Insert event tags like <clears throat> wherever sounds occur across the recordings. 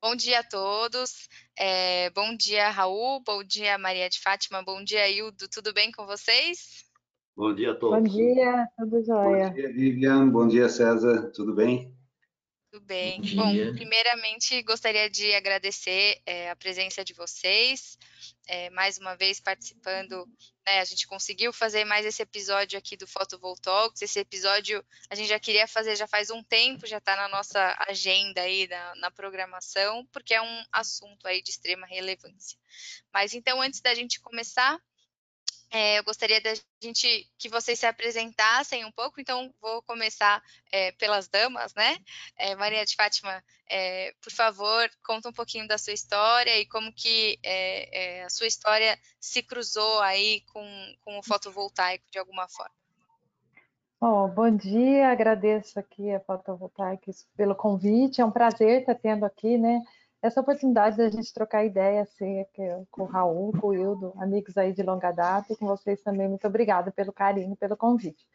Bom dia a todos. É, bom dia, Raul. Bom dia, Maria de Fátima. Bom dia, Hildo. Tudo bem com vocês? Bom dia a todos. Bom dia, tudo jóia. Bom dia, Vivian. Bom dia, César. Tudo bem? Tudo bem. Bom, Bom primeiramente gostaria de agradecer é, a presença de vocês, é, mais uma vez participando. Né, a gente conseguiu fazer mais esse episódio aqui do Photovoltaics. Esse episódio a gente já queria fazer já faz um tempo, já está na nossa agenda aí, na, na programação, porque é um assunto aí de extrema relevância. Mas então, antes da gente começar, é, eu gostaria da gente que vocês se apresentassem um pouco, então vou começar é, pelas damas, né? É, Maria de Fátima, é, por favor, conta um pouquinho da sua história e como que é, é, a sua história se cruzou aí com, com o fotovoltaico de alguma forma. Oh, bom dia, agradeço aqui a Fotovoltaics pelo convite, é um prazer estar tendo aqui, né? Essa oportunidade da gente trocar ideia assim, com o Raul, com o Hildo, amigos aí de longa data, e com vocês também. Muito obrigada pelo carinho, pelo convite.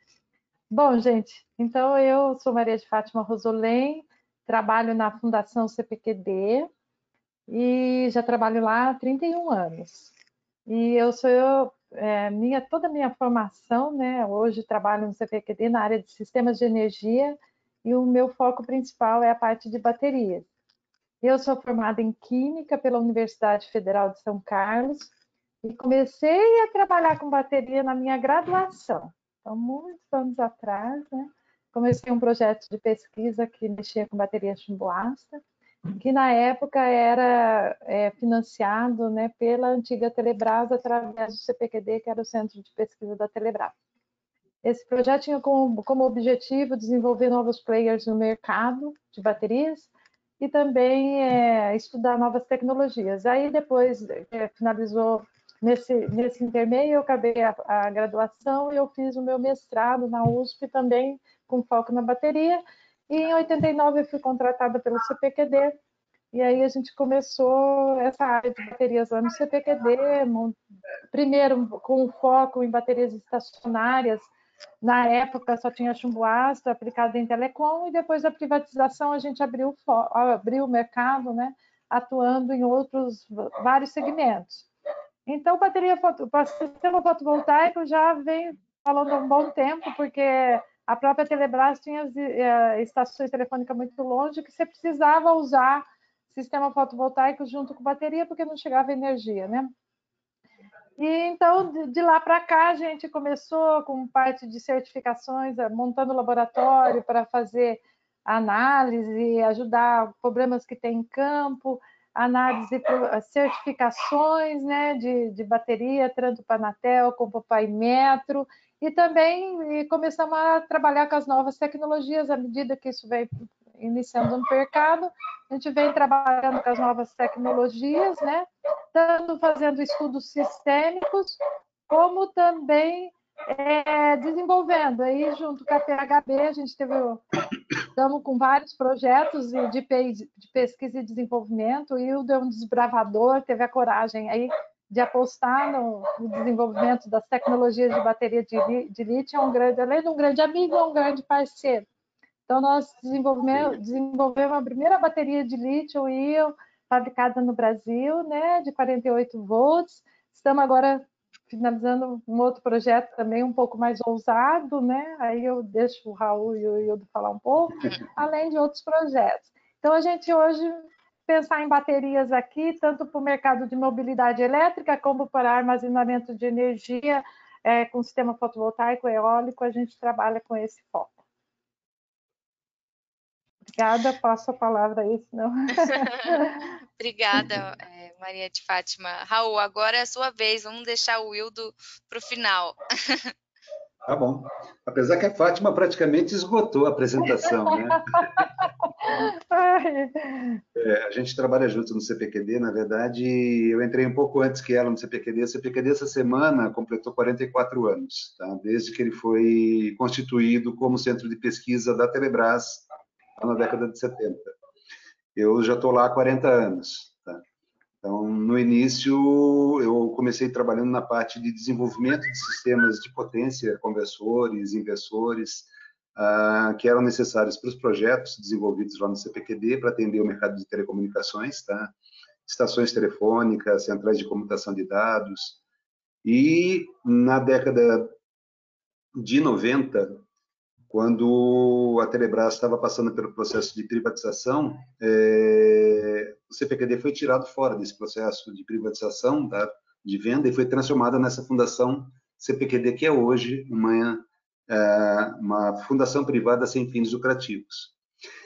Bom, gente, então eu sou Maria de Fátima Rosolém, trabalho na Fundação CPQD e já trabalho lá há 31 anos. E eu sou eu, é, minha, toda a minha formação, né? Hoje trabalho no CPQD na área de sistemas de energia e o meu foco principal é a parte de baterias. Eu sou formada em Química pela Universidade Federal de São Carlos e comecei a trabalhar com bateria na minha graduação. Então, muitos anos atrás, né? Comecei um projeto de pesquisa que mexia com bateria chumbo ácido, que na época era é, financiado né, pela antiga Telebrás através do CPQD, que era o Centro de Pesquisa da Telebrás. Esse projeto tinha como, como objetivo desenvolver novos players no mercado de baterias e também é, estudar novas tecnologias. Aí depois é, finalizou nesse nesse intermeio eu acabei a, a, graduação e eu fiz o meu mestrado na USP também com foco na bateria. E em 89 eu fui contratada pelo CPQD e aí a gente começou essa área de baterias lá no CPQD, primeiro com foco em baterias estacionárias na época só tinha chumbo ácido aplicado em telecom e depois da privatização a gente abriu, abriu o mercado, né, atuando em outros vários segmentos. Então, bateria foto, sistema fotovoltaico já vem falando há um bom tempo, porque a própria Telebrás tinha eh, estações telefônicas muito longe que você precisava usar sistema fotovoltaico junto com bateria, porque não chegava energia, né? E então, de, lá para cá, a gente começou com parte de certificações, eh, montando laboratório para fazer análise, ajudar problemas que tem em campo, análise, certificações né, de, de bateria, tanto para Anatel como para Metro, e também começamos a trabalhar com as novas tecnologias à medida que isso vem iniciando no mercado, a gente vem trabalhando com as novas tecnologias, né? Tanto fazendo estudos sistêmicos, como também é, desenvolvendo. Aí, junto com a PHB, a gente teve, estamos com vários projetos de, de pesquisa e desenvolvimento. O Hildo é um desbravador, teve a coragem aí de apostar no, no desenvolvimento das tecnologias de bateria de, de lítio. É um grande, além de um grande amigo, é um grande parceiro. Então, nós desenvolvemos, desenvolvemos a primeira bateria de lítio-íon fabricada no Brasil, né, de 48 volts. Estamos agora finalizando um outro projeto também um pouco mais ousado, né? Aí eu deixo o Raul e o Ildo falar um pouco, <laughs> além de outros projetos. Então, a gente hoje pensar em baterias aqui, tanto para o mercado de mobilidade elétrica, como para armazenamento de energia é, com sistema fotovoltaico, eólico, a gente trabalha com esse foco. Obrigada, passo a palavra aí, senão. <laughs> Obrigada, é, Maria de Fátima. Raul, agora é a sua vez, vamos deixar o Wildo para o final. <laughs> Tá bom. Apesar que a Fátima praticamente esgotou a apresentação, né? <laughs> É, a gente trabalha junto no CPQD, na verdade, eu entrei um pouco antes que ela no CPQD. O CPQD essa semana completou 44 anos, tá? desde que ele foi constituído como centro de pesquisa da Telebrás na década de 70. Eu já estou lá há 40 anos. Tá? Então, no início, eu comecei trabalhando na parte de desenvolvimento de sistemas de potência, conversores, inversores, ah, que eram necessárias para os projetos desenvolvidos lá no CPQD para atender o mercado de telecomunicações, tá? estações telefônicas, centrais de comutação de dados. E na década de 90, quando a Telebrás estava passando pelo processo de privatização, é, o CPQD foi tirado fora desse processo de privatização, de venda, e foi transformada nessa fundação CPQD, que é hoje uma, é, uma fundação privada sem fins lucrativos.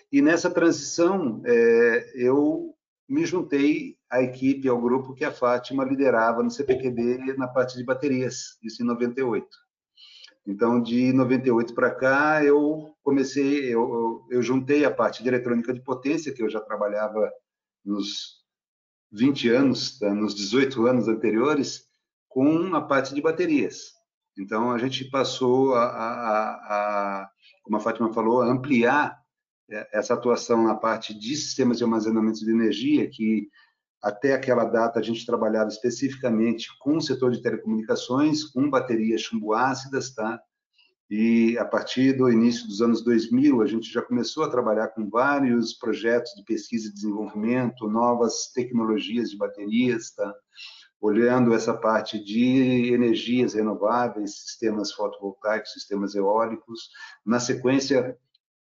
E nessa transição, é, eu me juntei à equipe, ao grupo que a Fátima liderava no CPQD na parte de baterias, isso em 98. Então, de 98 para cá, eu comecei, eu, eu juntei a parte de eletrônica de potência, que eu já trabalhava nos 20 anos, tá, nos 18 anos anteriores, com a parte de baterias. Então, a gente passou a, a, a como a Fátima falou, a ampliar essa atuação na parte de sistemas de armazenamento de energia, que até aquela data a gente trabalhava especificamente com o setor de telecomunicações, com baterias chumbo-ácidas, tá? E a partir do início dos anos 2000, a gente já começou a trabalhar com vários projetos de pesquisa e desenvolvimento, novas tecnologias de baterias, tá? olhando essa parte de energias renováveis, sistemas fotovoltaicos, sistemas eólicos. Na sequência,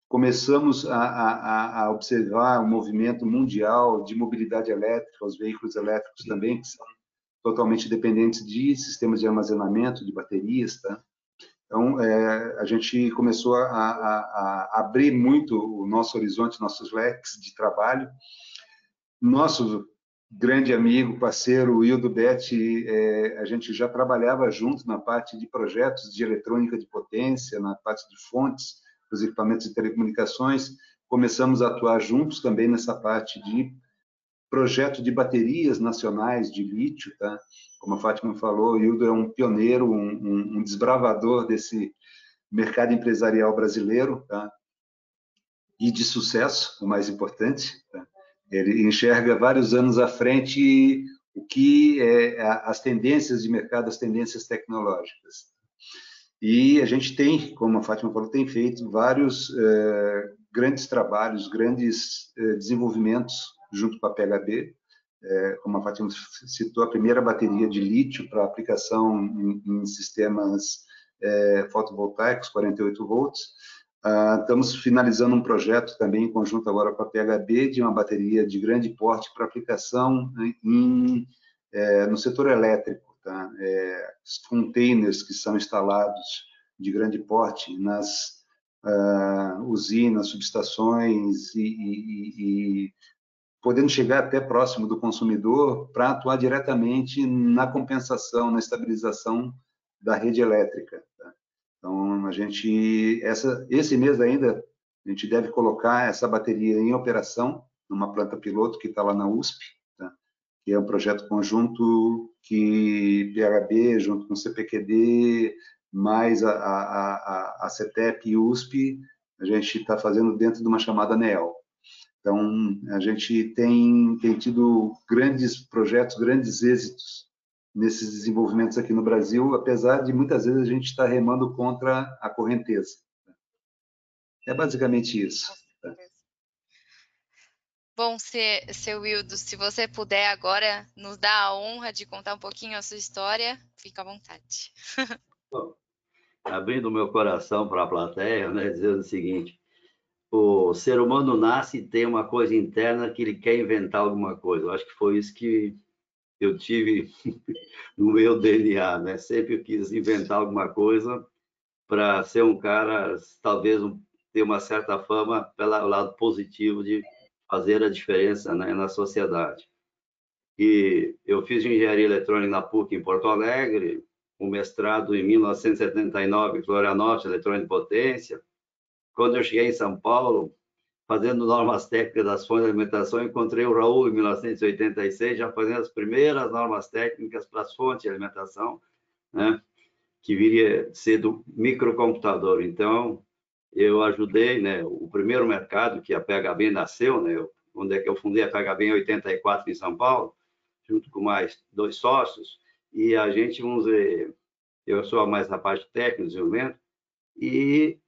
começamos a, a, a, observar o movimento mundial de mobilidade elétrica, os veículos elétricos também, que são totalmente dependentes de sistemas de armazenamento, de baterias, tá? Então, é, a gente começou a, a, abrir muito o nosso horizonte, nossos leques de trabalho. Nosso grande amigo, parceiro, Hildo Betti, é, a gente já trabalhava junto na parte de projetos de eletrônica de potência, na parte de fontes, os equipamentos de telecomunicações, começamos a atuar juntos também nessa parte de projeto de baterias nacionais de lítio, tá? Como a Fátima falou, o Hildo é um pioneiro, um, um, um desbravador desse mercado empresarial brasileiro, tá? E de sucesso, o mais importante. Tá? Ele enxerga vários anos à frente o que é as tendências de mercado, as tendências tecnológicas. E a gente tem, como a Fátima falou, tem feito vários é, grandes trabalhos, grandes é, desenvolvimentos junto com a PHB, é, como a Fátima citou, a primeira bateria de lítio para aplicação em, em sistemas fotovoltaicos, 48 volts. Ah, estamos finalizando um projeto também em conjunto agora com a PHB de uma bateria de grande porte para aplicação em, no setor elétrico tá? é, containers que são instalados de grande porte nas uh, usinas, subestações e, e, e, podendo chegar até próximo do consumidor para atuar diretamente na compensação, na estabilização da rede elétrica. Tá? Então, a gente, essa, esse mês ainda, a gente deve colocar essa bateria em operação numa planta piloto que está lá na USP, que é um projeto conjunto que PHB, junto com o CPQD, mais a, a, a, CETEP e USP, a gente está fazendo dentro de uma chamada NEL. Então, a gente tem, tem tido grandes projetos, grandes êxitos nesses desenvolvimentos aqui no Brasil, apesar de muitas vezes a gente estar tá remando contra a correnteza. É basicamente isso. Bom, se, seu Wildo, se você puder agora nos dar a honra de contar um pouquinho a sua história, fica à vontade. Bom, abrindo meu coração para a plateia, né, dizendo o seguinte: o ser humano nasce e tem uma coisa interna que ele quer inventar alguma coisa. Eu acho que foi isso que eu tive <laughs> no meu DNA, né? Sempre eu quis inventar alguma coisa para ser um cara, talvez ter uma certa fama pelo lado positivo de fazer a diferença né, na sociedade. E eu fiz engenharia eletrônica na PUC em Porto Alegre, um mestrado em 1979 em Florianópolis, eletrônica de potência. Quando eu cheguei em São Paulo, fazendo normas técnicas das fontes de alimentação, encontrei o Raul em 1986, já fazendo as primeiras normas técnicas para as fontes de alimentação, né, que viria ser do microcomputador. Então, eu ajudei, né, o primeiro mercado que a PHB nasceu, né, onde é que eu fundei a PHB em 84 em São Paulo, junto com mais dois sócios, e a gente, vamos dizer, eu sou mais na parte técnica, desenvolvimento, e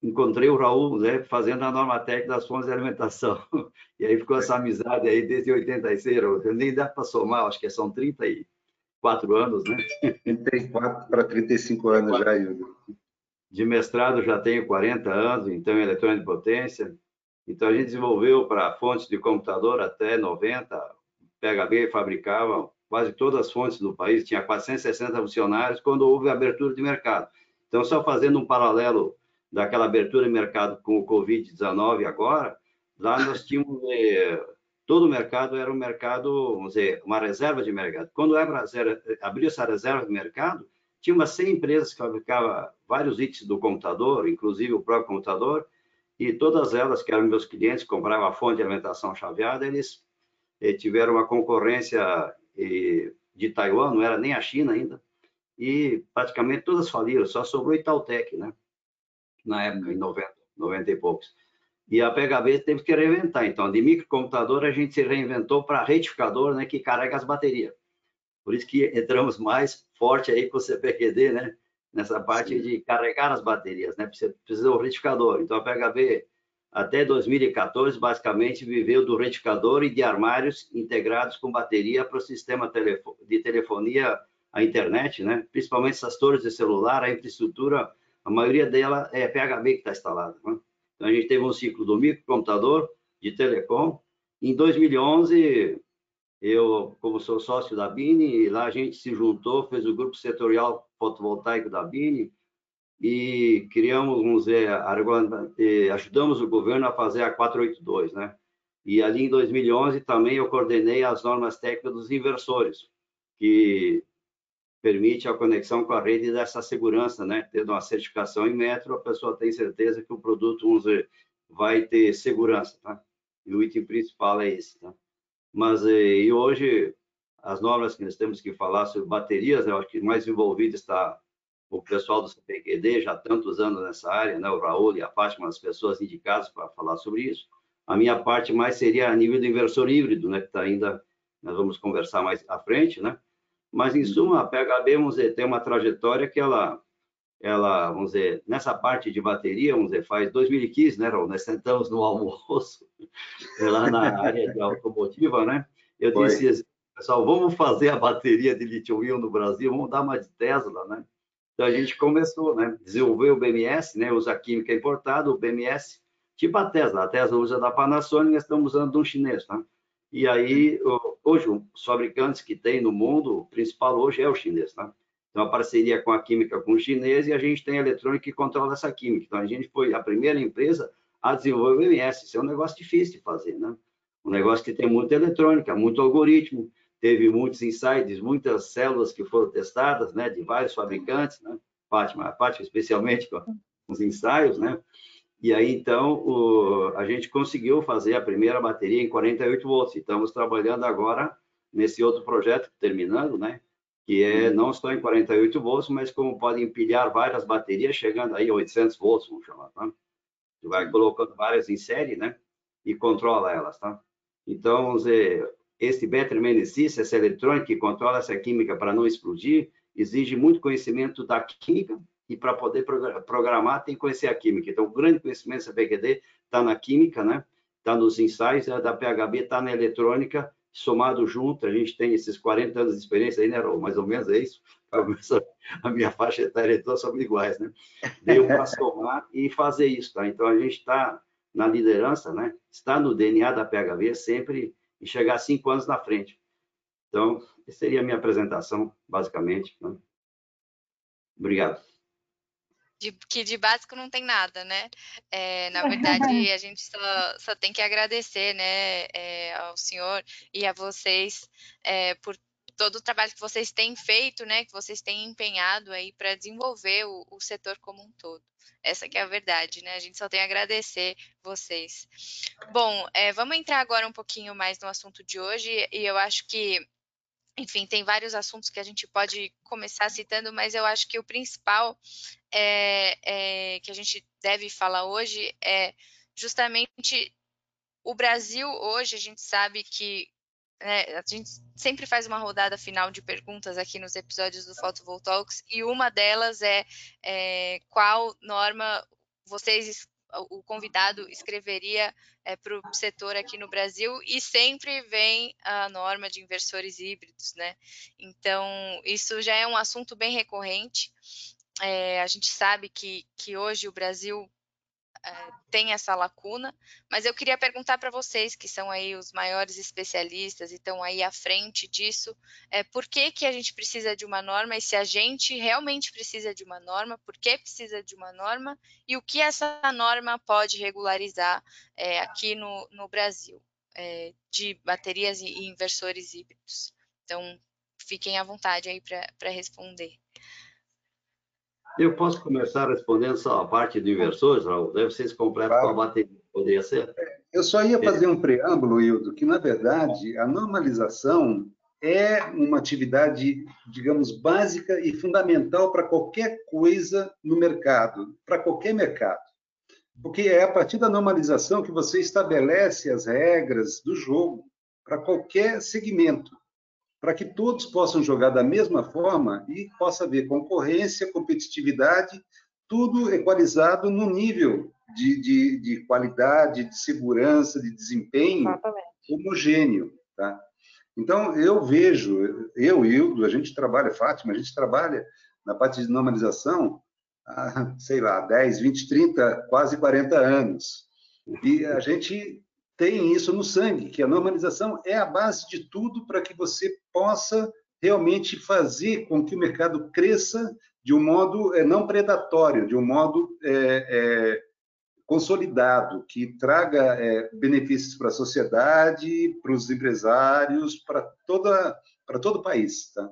encontrei o Raul né, fazendo a norma técnica das fontes de alimentação. <laughs> E aí ficou essa amizade aí desde 86. Nem dá para somar, acho que são 34 anos, né? 34 para 35 anos já, Hildo. De mestrado já tenho 40 anos, então, em eletrônica de potência. Então, a gente desenvolveu para fontes de computador até 90. PHB fabricava quase todas as fontes do país, tinha 460 funcionários quando houve a abertura de mercado. Então, só fazendo um paralelo daquela abertura de mercado com o Covid-19 agora, lá nós tínhamos eh, todo o mercado era um mercado, vamos dizer, uma reserva de mercado. Quando abriu essa reserva de mercado, tinha umas 100 empresas que fabricavam vários itens do computador, inclusive o próprio computador, e todas elas, que eram meus clientes, compravam a fonte de alimentação chaveada, eles eh, tiveram uma concorrência eh, de Taiwan, não era nem a China ainda, e praticamente todas faliram, só sobrou Itautec, né? Na época, em 90, 90 e poucos. E a PHB teve que reinventar. Então, de microcomputador, a gente se reinventou para retificador, né, que carrega as baterias. Por isso que entramos mais forte aí com o CPQD, né? Nessa parte de carregar as baterias, né? Precisa, precisa do retificador. Então, a PHB, até 2014, basicamente, viveu do retificador e de armários integrados com bateria para o sistema de telefonia à internet, né? Principalmente essas torres de celular, a infraestrutura, a maioria dela é PHB que está instalada, né? Então, a gente teve um ciclo do microcomputador, de telecom. Em 2011, eu, como sou sócio da Bini, lá a gente se juntou, fez o grupo setorial fotovoltaico da Bini e criamos, vamos dizer, ajudamos o governo a fazer a 482, né? E ali em 2011 também eu coordenei as normas técnicas dos inversores, que permite a conexão com a rede dessa segurança, né? Tendo uma certificação em metro, a pessoa tem certeza que o produto vamos dizer, vai ter segurança, tá? E o item principal é esse, tá? Mas eh, e hoje as normas que nós temos que falar sobre baterias, eu acho que mais envolvido está o pessoal do CPQD, já tantos anos nessa área, né? O Raul e a Fátima, as pessoas indicadas para falar sobre isso. A minha parte mais seria a nível do inversor híbrido, né? Que está ainda, nós vamos conversar mais à frente, né? Mas, em suma, a PHB, vamos dizer, tem uma trajetória que ela, ela, vamos dizer, nessa parte de bateria, vamos dizer, faz 2015, né, Raul? Nós sentamos no <laughs> almoço, lá na área de automotiva, né? Eu Foi. disse, assim, pessoal, vamos fazer a bateria de lítio-íon no Brasil, vamos dar uma de Tesla, né? Então, a gente começou, né? Desenvolveu o BMS, né? Usa química importada, o BMS, tipo a Tesla. A Tesla usa da Panasonic, nós estamos usando de um chinês, tá? E aí, hoje, os fabricantes que tem no mundo, o principal hoje é o chinês, tá? Então, a parceria com a química com o chinês e a gente tem a eletrônica que controla essa química. Então, a gente foi a primeira empresa a desenvolver o MS. Isso é um negócio difícil de fazer, né? Um negócio que tem muita eletrônica, muito algoritmo, teve muitos insights, muitas células que foram testadas, né, de vários fabricantes, né? Fátima, a Fátima especialmente com os ensaios, né? E aí, então, o, a gente conseguiu fazer a primeira bateria em 48 volts. Estamos trabalhando agora nesse outro projeto, terminando, né? Que é não só em 48 volts, mas como pode empilhar várias baterias, chegando aí a 800 volts, vamos chamar, tá? Tu vai colocando várias em série, né? E controla elas, tá? Então, esse Battery Management essa eletrônica que controla essa química para não explodir, exige muito conhecimento da química, e para poder programar tem que conhecer a química. Então, o grande conhecimento da PQD está na química, né? Está nos ensaios, a da PHB está na eletrônica, somado junto, a gente tem esses 40 anos de experiência aí, né, Raul? Mais ou menos é isso. <laughs> A minha faixa etária todas são iguais, né? Deu para <laughs> somar e fazer isso, tá? Então, a gente está na liderança, né? Está no DNA da PHB sempre e chegar cinco anos na frente. Então, essa seria a minha apresentação, basicamente. Né? Obrigado de, que de básico não tem nada, né? É, na verdade, <laughs> a gente só, só tem que agradecer, né, é, ao senhor e a vocês é, por todo o trabalho que vocês têm feito, né, que vocês têm empenhado aí para desenvolver o, o, setor como um todo. Essa que é a verdade, né? A gente só tem a agradecer vocês. Bom, é, vamos entrar agora um pouquinho mais no assunto de hoje e eu acho que enfim, tem vários assuntos que a gente pode começar citando, mas eu acho que o principal é, é, que a gente deve falar hoje é justamente o Brasil hoje, a gente sabe que né, a gente sempre faz uma rodada final de perguntas aqui nos episódios do Photovoltaics e uma delas é, é qual norma vocês o convidado escreveria é, para o setor aqui no Brasil e sempre vem a norma de inversores híbridos, né? Então, isso já é um assunto bem recorrente. É, a gente sabe que, que hoje o Brasil é, tem essa lacuna, mas eu queria perguntar para vocês, que são aí os maiores especialistas e estão aí à frente disso, é, por que, que a gente precisa de uma norma e se a gente realmente precisa de uma norma, por que precisa de uma norma e o que essa norma pode regularizar é, aqui no, no Brasil, é, de baterias e inversores híbridos. Então, fiquem à vontade aí para responder. Eu posso começar respondendo só a parte de inversores, Raul? Deve ser completo claro. com a bateria, poderia ser? Eu só ia fazer um preâmbulo, Hildo, que, na verdade, a normalização é uma atividade, digamos, básica e fundamental para qualquer coisa no mercado, para qualquer mercado. Porque é a partir da normalização que você estabelece as regras do jogo para qualquer segmento para que todos possam jogar da mesma forma e possa haver concorrência, competitividade, tudo equalizado no nível de, de, de qualidade, de segurança, de desempenho Exatamente. homogêneo. Tá? Então, eu vejo, eu e Hildo, a gente trabalha, Fátima, a gente trabalha na parte de normalização há, sei lá, 10, 20, 30, quase 40 anos. E a gente tem isso no sangue, que a normalização é a base de tudo para que você possa realmente fazer com que o mercado cresça de um modo é, não predatório, de um modo é, é, consolidado, que traga é, benefícios para a sociedade, para os empresários, para toda para todo o país. Tá?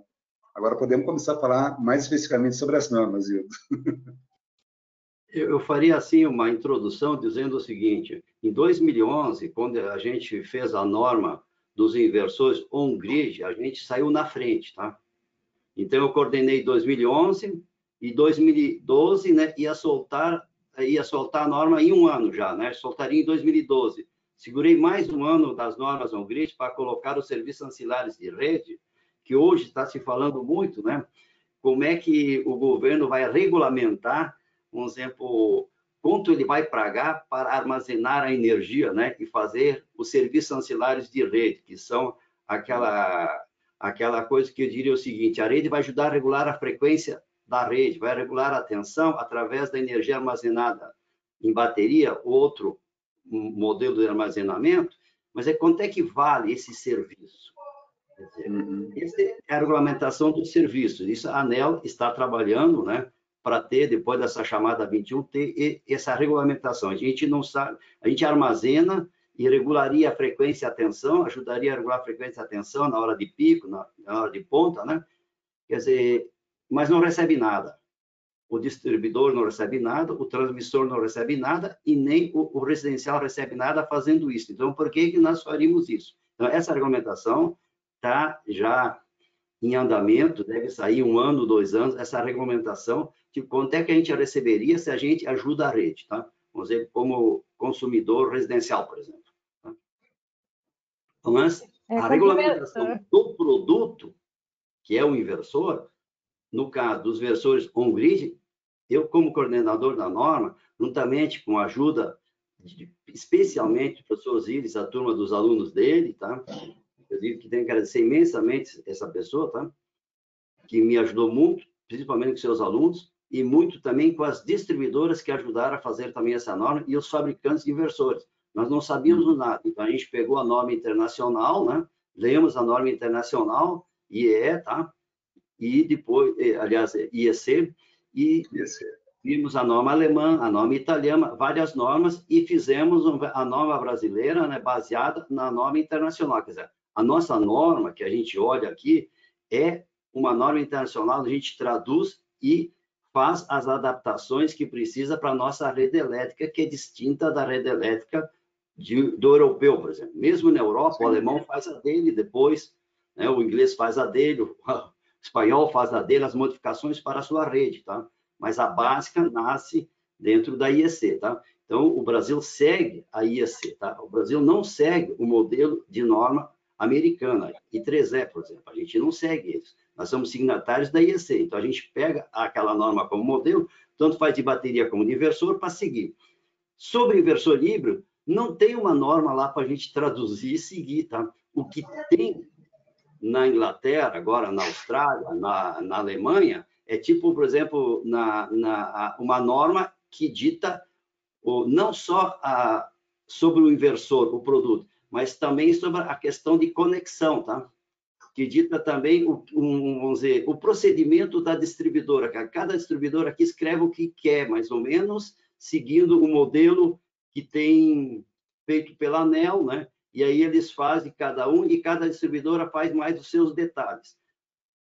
Agora podemos começar a falar mais especificamente sobre as normas, Hildo. <laughs> Eu faria assim uma introdução dizendo o seguinte: em 2011, quando a gente fez a norma dos inversores on-grid, a gente saiu na frente, tá? Então eu coordenei 2011 e 2012, né, ia soltar ia soltar a norma em um ano já, né? Soltaria em 2012. Segurei mais um ano das normas on-grid para colocar os serviços ancilares de rede, que hoje está se falando muito, né? Como é que o governo vai regulamentar um exemplo, quanto ele vai pagar para armazenar a energia, né, e fazer os serviços ancilares de rede, que são aquela aquela coisa que eu diria o seguinte: a rede vai ajudar a regular a frequência da rede, vai regular a tensão através da energia armazenada em bateria, outro modelo de armazenamento, mas é quanto é que vale esse serviço? Dizer, uhum. Essa é a regulamentação dos serviços. Isso a ANEL está trabalhando, né? Para ter, depois dessa chamada 21, ter essa regulamentação. A gente não sabe, a gente armazena e regularia a frequência e a tensão, ajudaria a regular a frequência e a tensão na hora de pico, na, na hora de ponta, né? Quer dizer, mas não recebe nada. O distribuidor não recebe nada, o transmissor não recebe nada e nem o, o residencial recebe nada fazendo isso. Então, por que, que nós faríamos isso? Então, essa regulamentação está já em andamento, deve sair um ano, dois anos, essa regulamentação de quanto é que a gente receberia se a gente ajuda a rede, tá? Vamos dizer, como consumidor residencial, por exemplo. Tá? Mas é a regulamentação do produto, que é o inversor, no caso dos inversores on-grid, eu, como coordenador da norma, juntamente com a ajuda, de, especialmente do professor Osiris, a turma dos alunos dele, tá? Inclusive, que tenho que agradecer imensamente essa pessoa, tá? Que me ajudou muito, principalmente com seus alunos, e muito também com as distribuidoras que ajudaram a fazer também essa norma e os fabricantes inversores. Nós não sabíamos nada, então a gente pegou a norma internacional, né? Lemos a norma internacional, IEE, tá? E depois, eh, aliás, IEC, e vimos a norma alemã, a norma italiana, várias normas, e fizemos a norma brasileira, né, baseada na norma internacional. Quer dizer, a nossa norma, que a gente olha aqui, é uma norma internacional, a gente traduz e faz as adaptações que precisa para a nossa rede elétrica, que é distinta da rede elétrica de, do europeu, por exemplo. Mesmo na Europa, Sim. o alemão faz a dele depois, né? o inglês faz a dele, <laughs> o espanhol faz a dele, as modificações para a sua rede, tá? Mas a básica nasce dentro da IEC, tá? Então, o Brasil segue a IEC, tá? O Brasil não segue o modelo de norma americana, I3E, por exemplo. A gente não segue isso. Nós somos signatários da IEC, então a gente pega aquela norma como modelo, tanto faz de bateria como de inversor, para seguir. Sobre inversor híbrido, não tem uma norma lá para a gente traduzir e seguir, tá? O que tem na Inglaterra, agora na Austrália, na, na Alemanha, é tipo, por exemplo, na, na, uma norma que dita o, não só a, sobre o inversor, o produto, mas também sobre a questão de conexão, tá? Que dita também o, um, vamos dizer, o procedimento da distribuidora. Cada distribuidora aqui escreve o que quer, mais ou menos, seguindo o modelo que tem feito pela ANEL, né? E aí eles fazem cada um e cada distribuidora faz mais os seus detalhes.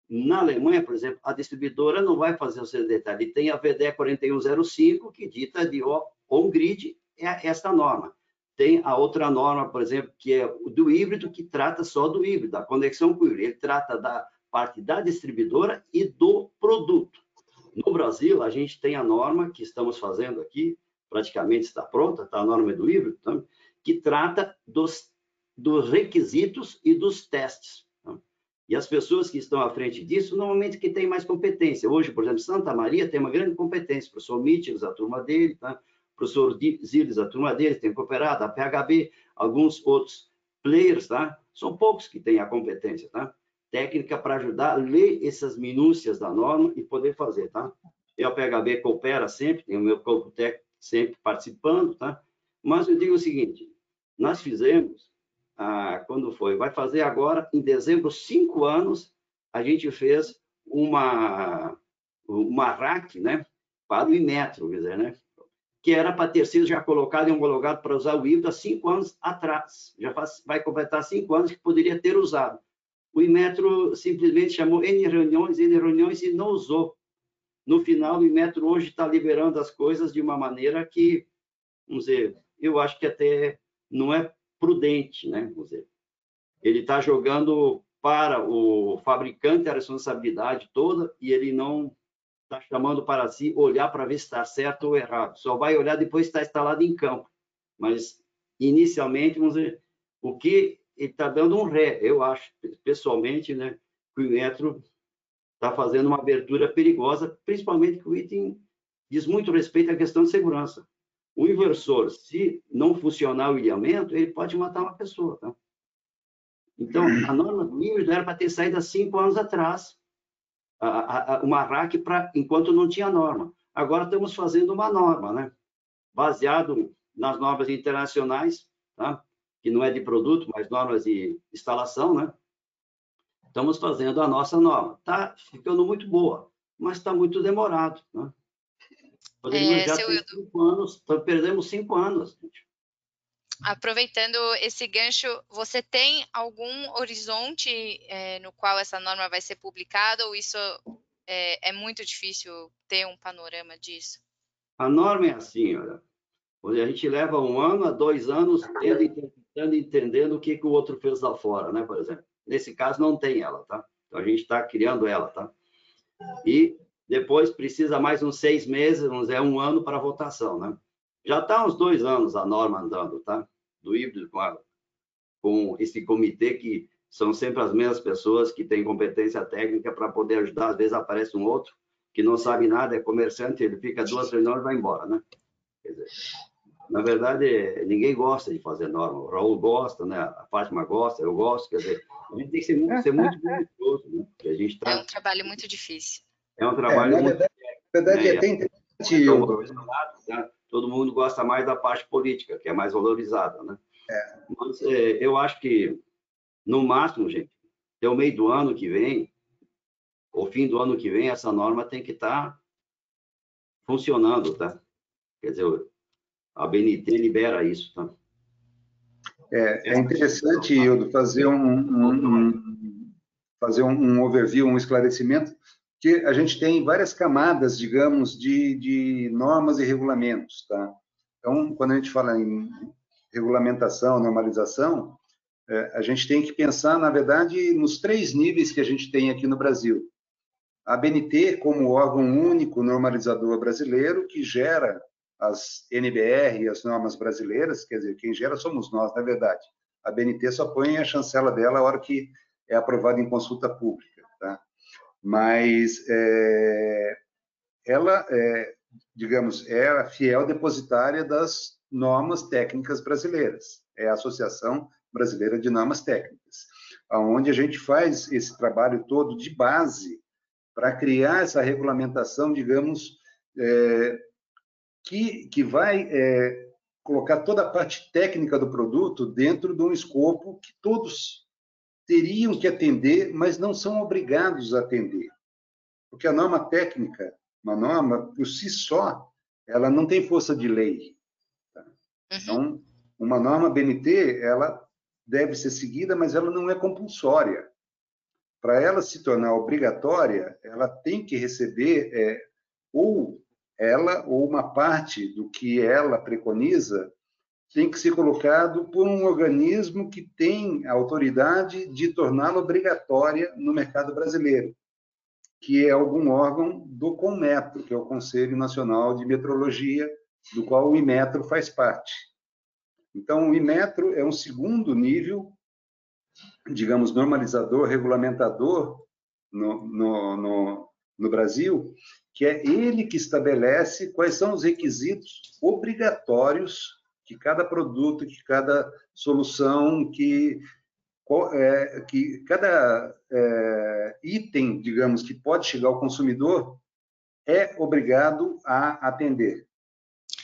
Na Alemanha, por exemplo, a distribuidora não vai fazer os seus detalhes. Tem a VDE 4105 que dita de on-grid é esta norma. Tem a outra norma, por exemplo, que é do híbrido, que trata só do híbrido, da conexão com o híbrido. Ele trata da parte da distribuidora e do produto. No Brasil, a gente tem a norma que estamos fazendo aqui, praticamente está pronta, está a norma do híbrido, tá? que trata dos, dos requisitos e dos testes. Tá? E as pessoas que estão à frente disso, normalmente que têm mais competência. Hoje, por exemplo, Santa Maria tem uma grande competência, o professor Mítilos, a turma dele, tá? Professor Ziles, a turma dele tem cooperado, a PHB, alguns outros players, tá? São poucos que têm a competência, tá? Técnica para ajudar a ler essas minúcias da norma e poder fazer, tá? E a PHB coopera sempre, tem o meu corpo técnico sempre participando, tá? Mas eu digo o seguinte, nós fizemos, ah, quando foi? Vai fazer agora, em dezembro, cinco anos, a gente fez uma, uma RAC, né? Para o Imetro, quer dizer, né? Que era para ter sido já colocado e homologado para usar o híbrido há cinco anos atrás. Já faz, vai completar cinco anos que poderia ter usado. O Imetro simplesmente chamou N reuniões, N reuniões e não usou no final, o Inmetro hoje está liberando as coisas de uma maneira que, vamos dizer, eu acho que até não é prudente, né? Vamos dizer. Ele está jogando para o fabricante a responsabilidade toda e ele não está chamando para si olhar para ver se está certo ou errado. Só vai olhar depois que está instalado em campo. Mas, inicialmente, vamos dizer, o que ele está dando um ré, eu acho, pessoalmente, né? Que o Inmetro está fazendo uma abertura perigosa, principalmente que o item diz muito respeito à questão de segurança. O inversor, se não funcionar o ilhamento, ele pode matar uma pessoa. Tá? Então, a norma do híbrido era para ter saído há cinco anos atrás, a, a, uma RAC para enquanto não tinha norma. Agora estamos fazendo uma norma, né? baseado nas normas internacionais, tá? que não é de produto, mas normas de instalação, né? Estamos fazendo a nossa norma. Está ficando muito boa, mas está muito demorado. Né? É, já ter cinco anos, perdemos cinco anos. Gente. Aproveitando esse gancho, você tem algum horizonte é, no qual essa norma vai ser publicada ou isso é, é, muito difícil ter um panorama disso? A norma é assim, olha, a gente leva um ano a dois anos tentando, entendendo o que, que o outro fez lá fora, né, por exemplo. Nesse caso, não tem ela, tá? Então, a gente está criando ela, tá? E depois precisa mais uns seis meses, vamos dizer, um ano para votação, né? Já está uns dois anos a norma andando, tá? Do híbrido com, a, com esse comitê que são sempre as mesmas pessoas que têm competência técnica para poder ajudar. Às vezes aparece um outro que não sabe nada, é comerciante, ele fica duas reuniões e vai embora, né? Quer dizer, na verdade, ninguém gosta de fazer norma. O Raul gosta, né? A Fátima gosta, eu gosto. Quer dizer, a gente tem que ser muito, ser muito <laughs> minucioso, né? Porque a gente tá... É um trabalho muito difícil. É um trabalho é, na muito... verdade, né? é até interessante. Né? Todo mundo gosta mais da parte política, que é mais valorizada, né? É. Mas é, eu acho que, no máximo, gente, até o meio do ano que vem, ou fim do ano que vem, essa norma tem que estar tá funcionando, tá? Quer dizer, a BNT libera isso, tá? É, é interessante, Hildo, fazer um, um, um fazer um, um, overview, um esclarecimento, que a gente tem várias camadas, digamos, de, de normas e regulamentos, tá? Então, quando a gente fala em regulamentação, normalização, é, a gente tem que pensar, na verdade, nos três níveis que a gente tem aqui no Brasil. A BNT, como órgão único normalizador brasileiro, que gera as NBR e as normas brasileiras, quer dizer, quem gera somos nós, na verdade. A BNT só põe a chancela dela a hora que é aprovada em consulta pública, tá? Mas é, ela, é, digamos, é a fiel depositária das normas técnicas brasileiras. É a Associação Brasileira de Normas Técnicas, aonde a gente faz esse trabalho todo de base para criar essa regulamentação, digamos, é, que, que vai é, colocar toda a parte técnica do produto dentro de um escopo que todos teriam que atender, mas não são obrigados a atender. Porque a norma técnica, uma norma por si só, ela não tem força de lei. Tá? Uhum. Então, uma norma BNT, ela deve ser seguida, mas ela não é compulsória. Para ela se tornar obrigatória, ela tem que receber é, ou ela ou uma parte do que ela preconiza tem que ser colocado por um organismo que tem a autoridade de torná-la obrigatória no mercado brasileiro, que é algum órgão do CONMETRO, que é o Conselho Nacional de Metrologia, do qual o IMETRO faz parte. Então, o IMETRO é um segundo nível, digamos, normalizador, regulamentador no, no, no, no Brasil, que é ele que estabelece quais são os requisitos obrigatórios que cada produto, que cada solução, que, é, que cada é, item, digamos, que pode chegar ao consumidor é obrigado a atender.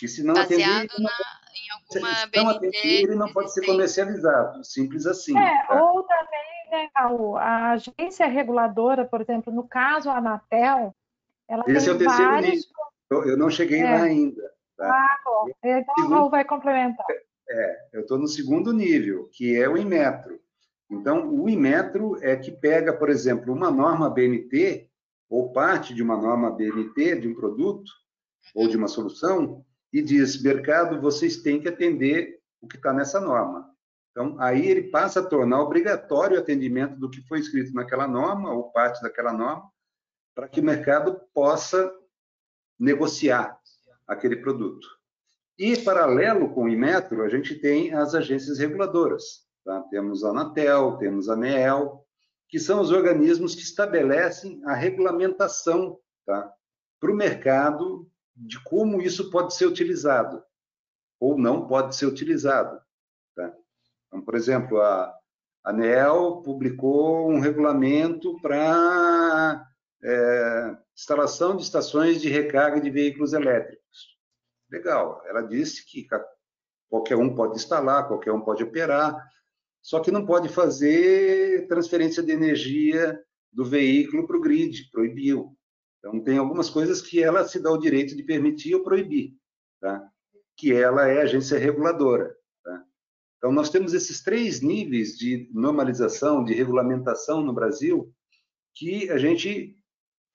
E se não Baseado atender, na, em alguma se não atender, ele não pode ser comercializado, simples assim. É, tá? ou também, né, a agência reguladora, por exemplo, no caso a Anatel, ela Esse tem é o terceiro vários... nível. Eu não cheguei é. lá ainda. Tá? Ah, bom. Então, segundo... Raul vai complementar. É, eu estou no segundo nível, que é o Inmetro. Então, o Inmetro é que pega, por exemplo, uma norma BNT, ou parte de uma norma BNT de um produto, ou de uma solução, e diz, mercado, vocês têm que atender o que está nessa norma. Então, aí ele passa a tornar obrigatório o atendimento do que foi escrito naquela norma, ou parte daquela norma, para que o mercado possa negociar aquele produto. E, paralelo com o Inmetro, a gente tem as agências reguladoras. Tá? Temos a Anatel, temos a ANEEL, que são os organismos que estabelecem a regulamentação tá? para o mercado de como isso pode ser utilizado ou não pode ser utilizado. Tá? Então, por exemplo, a ANEEL publicou um regulamento para é, instalação de estações de recarga de veículos elétricos. Legal, ela disse que qualquer um pode instalar, qualquer um pode operar, só que não pode fazer transferência de energia do veículo para o grid, proibiu. Então, tem algumas coisas que ela se dá o direito de permitir ou proibir, tá? que ela é agência reguladora. Tá? Então, nós temos esses três níveis de normalização, de regulamentação no Brasil, que a gente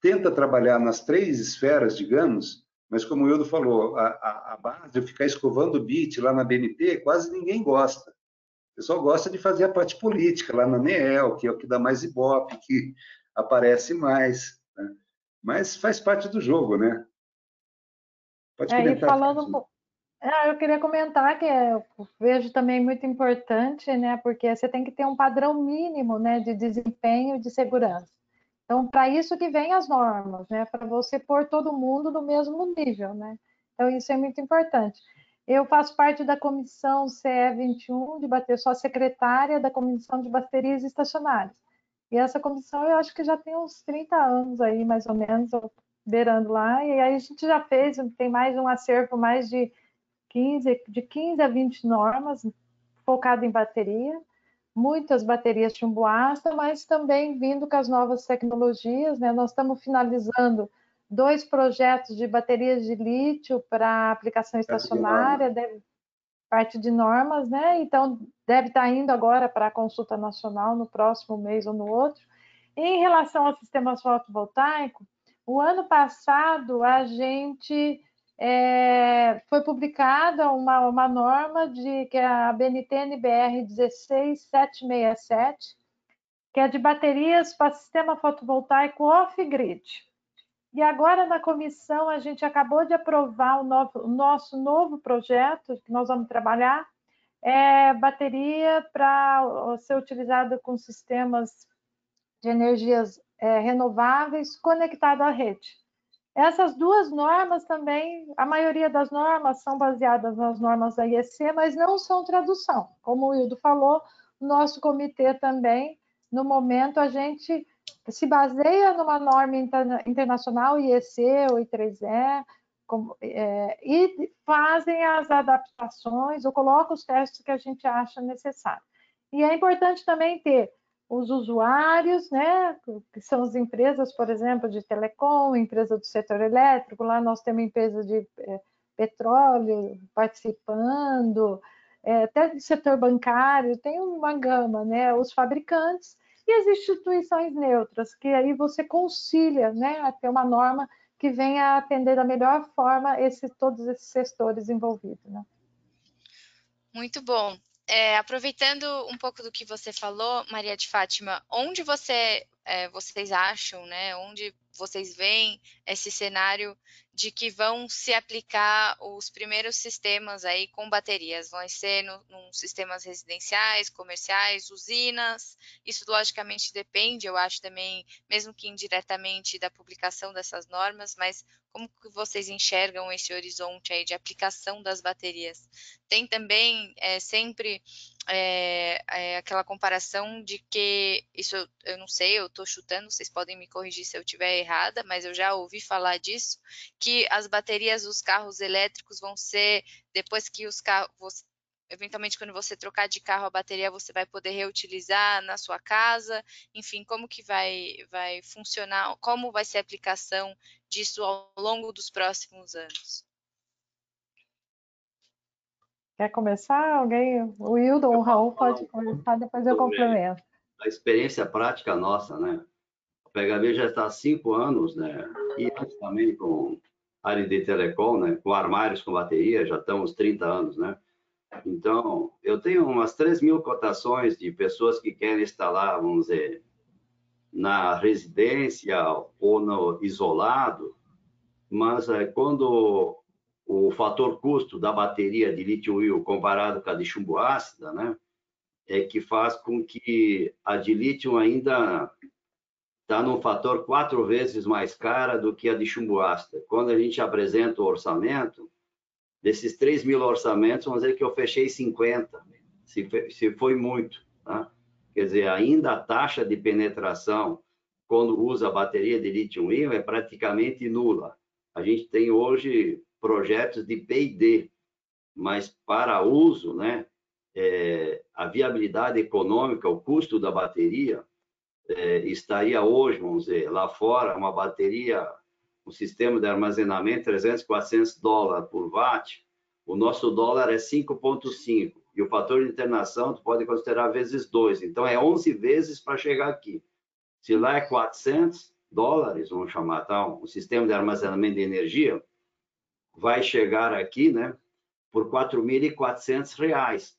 tenta trabalhar nas três esferas, digamos, mas como o Ildo falou, a, a, a base de ficar escovando o bit lá na BNT, quase ninguém gosta. O pessoal gosta de fazer a parte política lá na NEEL, que é o que dá mais ibope, que aparece mais. Né? Mas faz parte do jogo, né? Pode é, comentar. falando ah, eu queria comentar que eu vejo também muito importante, né? Porque você tem que ter um padrão mínimo, né, de desempenho e de segurança. Então, para isso que vem as normas, né? Para você pôr todo mundo no mesmo nível, né? Então, isso é muito importante. Eu faço parte da comissão CE 21 de bater, sou a secretária da comissão de baterias estacionárias. E essa comissão eu acho que já tem uns 30 anos aí, mais ou menos, beirando lá. E aí a gente já fez, tem mais um acervo, mais de 15, de 15 a 20 normas focado em bateria muitas baterias chumbo ácido, mas também vindo com as novas tecnologias, né? Nós estamos finalizando dois projetos de baterias de lítio para aplicação estacionária, deve, parte de normas, né? Então, deve estar indo agora para a consulta nacional no próximo mês ou no outro. Em relação ao sistema fotovoltaico, o ano passado a gente é, foi publicada uma, uma norma de que é a BNT-NBR 16767, que é de baterias para sistema fotovoltaico off-grid. E agora na comissão a gente acabou de aprovar o, novo, o nosso novo projeto que nós vamos trabalhar, é bateria para ser utilizada com sistemas de energias é, renováveis conectado à rede Essas duas normas também, a maioria das normas são baseadas nas normas da IEC, mas não são tradução. Como o Hildo falou, nosso comitê também, no momento, a gente se baseia numa norma internacional, IEC ou I3E, como, é, e fazem as adaptações ou colocam os testes que a gente acha necessário. E é importante também ter os usuários, né, que são as empresas, por exemplo, de telecom, empresa do setor elétrico, lá nós temos empresas de é, petróleo participando, é, até do setor bancário, tem uma gama, né, os fabricantes e as instituições neutras, que aí você concilia, né, a ter uma norma que venha atender da melhor forma esse, todos esses setores envolvidos, né. Muito bom. É, aproveitando um pouco do que você falou, Maria de Fátima, onde você, é, vocês acham, né? Onde vocês veem esse cenário de que vão se aplicar os primeiros sistemas aí com baterias? Vão ser no, sistemas residenciais, comerciais, usinas? Isso logicamente depende, eu acho também, mesmo que indiretamente, da publicação dessas normas, mas como que vocês enxergam esse horizonte aí de aplicação das baterias? Tem também é, sempre é, é, aquela comparação de que, isso eu, eu não sei, eu estou chutando, vocês podem me corrigir se eu estiver errada, mas eu já ouvi falar disso, que as baterias dos carros elétricos vão ser, depois que os carros, eventualmente quando você trocar de carro a bateria você vai poder reutilizar na sua casa, enfim, como que vai, vai funcionar, como vai ser a aplicação disso ao longo dos próximos anos? Quer começar? Alguém? O Wildon, o Raul pode começar, depois eu complemento. A experiência prática nossa, né? O PHB já está há cinco anos, né? E antes também com área de telecom, né? Com armários com bateria, já estamos 30 anos, né? Então, eu tenho umas 3 mil cotações de pessoas que querem instalar, vamos dizer, na residência ou no isolado, mas é, quando o fator custo da bateria de lítio-íon comparado com a de chumbo ácida, né, é que faz com que a de lítio ainda está num fator quatro vezes mais cara do que a de chumbo ácida. Quando a gente apresenta o orçamento, desses 3 mil orçamentos, vamos dizer que eu fechei 50, se, se foi muito. Tá? Quer dizer, ainda a taxa de penetração, quando usa a bateria de lítio-íon, é praticamente nula. A gente tem hoje projetos de P&D, mas para uso, né, é, a viabilidade econômica, o custo da bateria, é, estaria hoje, vamos dizer, lá fora, uma bateria o sistema de armazenamento 300, 400 dólares por watt, o nosso dólar é 5,5 e o fator de internação tu pode considerar vezes 2, então é 11 vezes para chegar aqui. Se lá é 400 dólares, vamos chamar, tá? o sistema de armazenamento de energia vai chegar aqui, né, por 4.400 reais.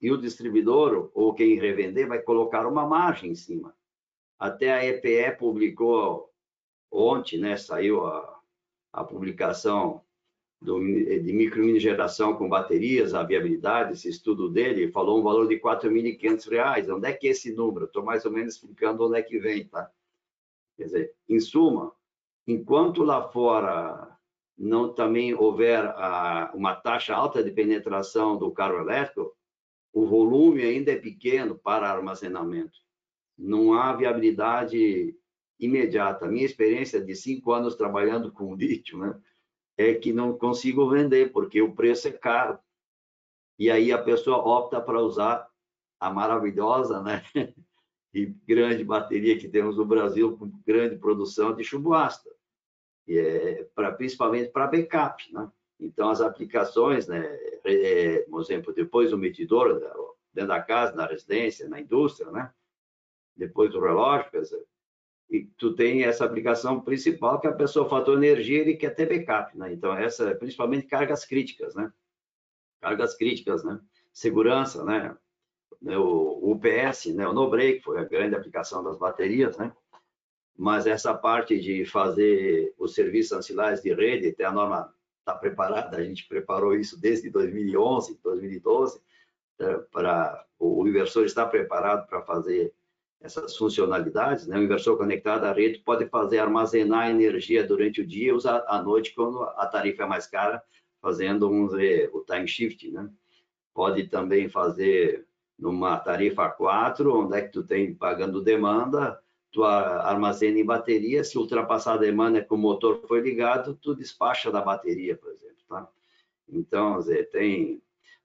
E o distribuidor ou quem revender vai colocar uma margem em cima. Até a EPE publicou ontem, né, saiu a, a publicação do, de micro geração com baterias, a viabilidade, esse estudo dele, falou um valor de R$ 4.500. Onde é que é esse número? Estou mais ou menos explicando onde é que vem, tá? Quer dizer, em suma, enquanto lá fora não também houver a, uma taxa alta de penetração do carro elétrico, o volume ainda é pequeno para armazenamento. Não há viabilidade imediata. A minha experiência de cinco anos trabalhando com <laughs> lítio, né, é que não consigo vender porque o preço é caro. E aí a pessoa opta para usar a maravilhosa, né, <laughs> e grande bateria que temos no Brasil com grande produção de e é para principalmente para backup, né? Então as aplicações, né, é, por exemplo, depois do medidor dentro da casa, na residência, na indústria, né? Depois do relógio, quer dizer, e tu tem essa aplicação principal que a pessoa fator energia ele quer ter backup, né? Então essa é principalmente cargas críticas, né? Cargas críticas, né? Segurança, né? O UPS, né? O no break foi a grande aplicação das baterias, né? Mas essa parte de fazer os serviços ancilares de rede, até a norma está preparada, a gente preparou isso desde 2011, 2012, para o inversor estar preparado para fazer essas funcionalidades, né? O inversor conectado à rede pode fazer armazenar energia durante o dia e usar à noite quando a tarifa é mais cara, fazendo um, o time shift, né? Pode também fazer numa tarifa 4, onde é que tu tem pagando demanda, tu armazena em bateria, se ultrapassar a demanda que o motor foi ligado, tu despacha da bateria, por exemplo, tá? Então, tem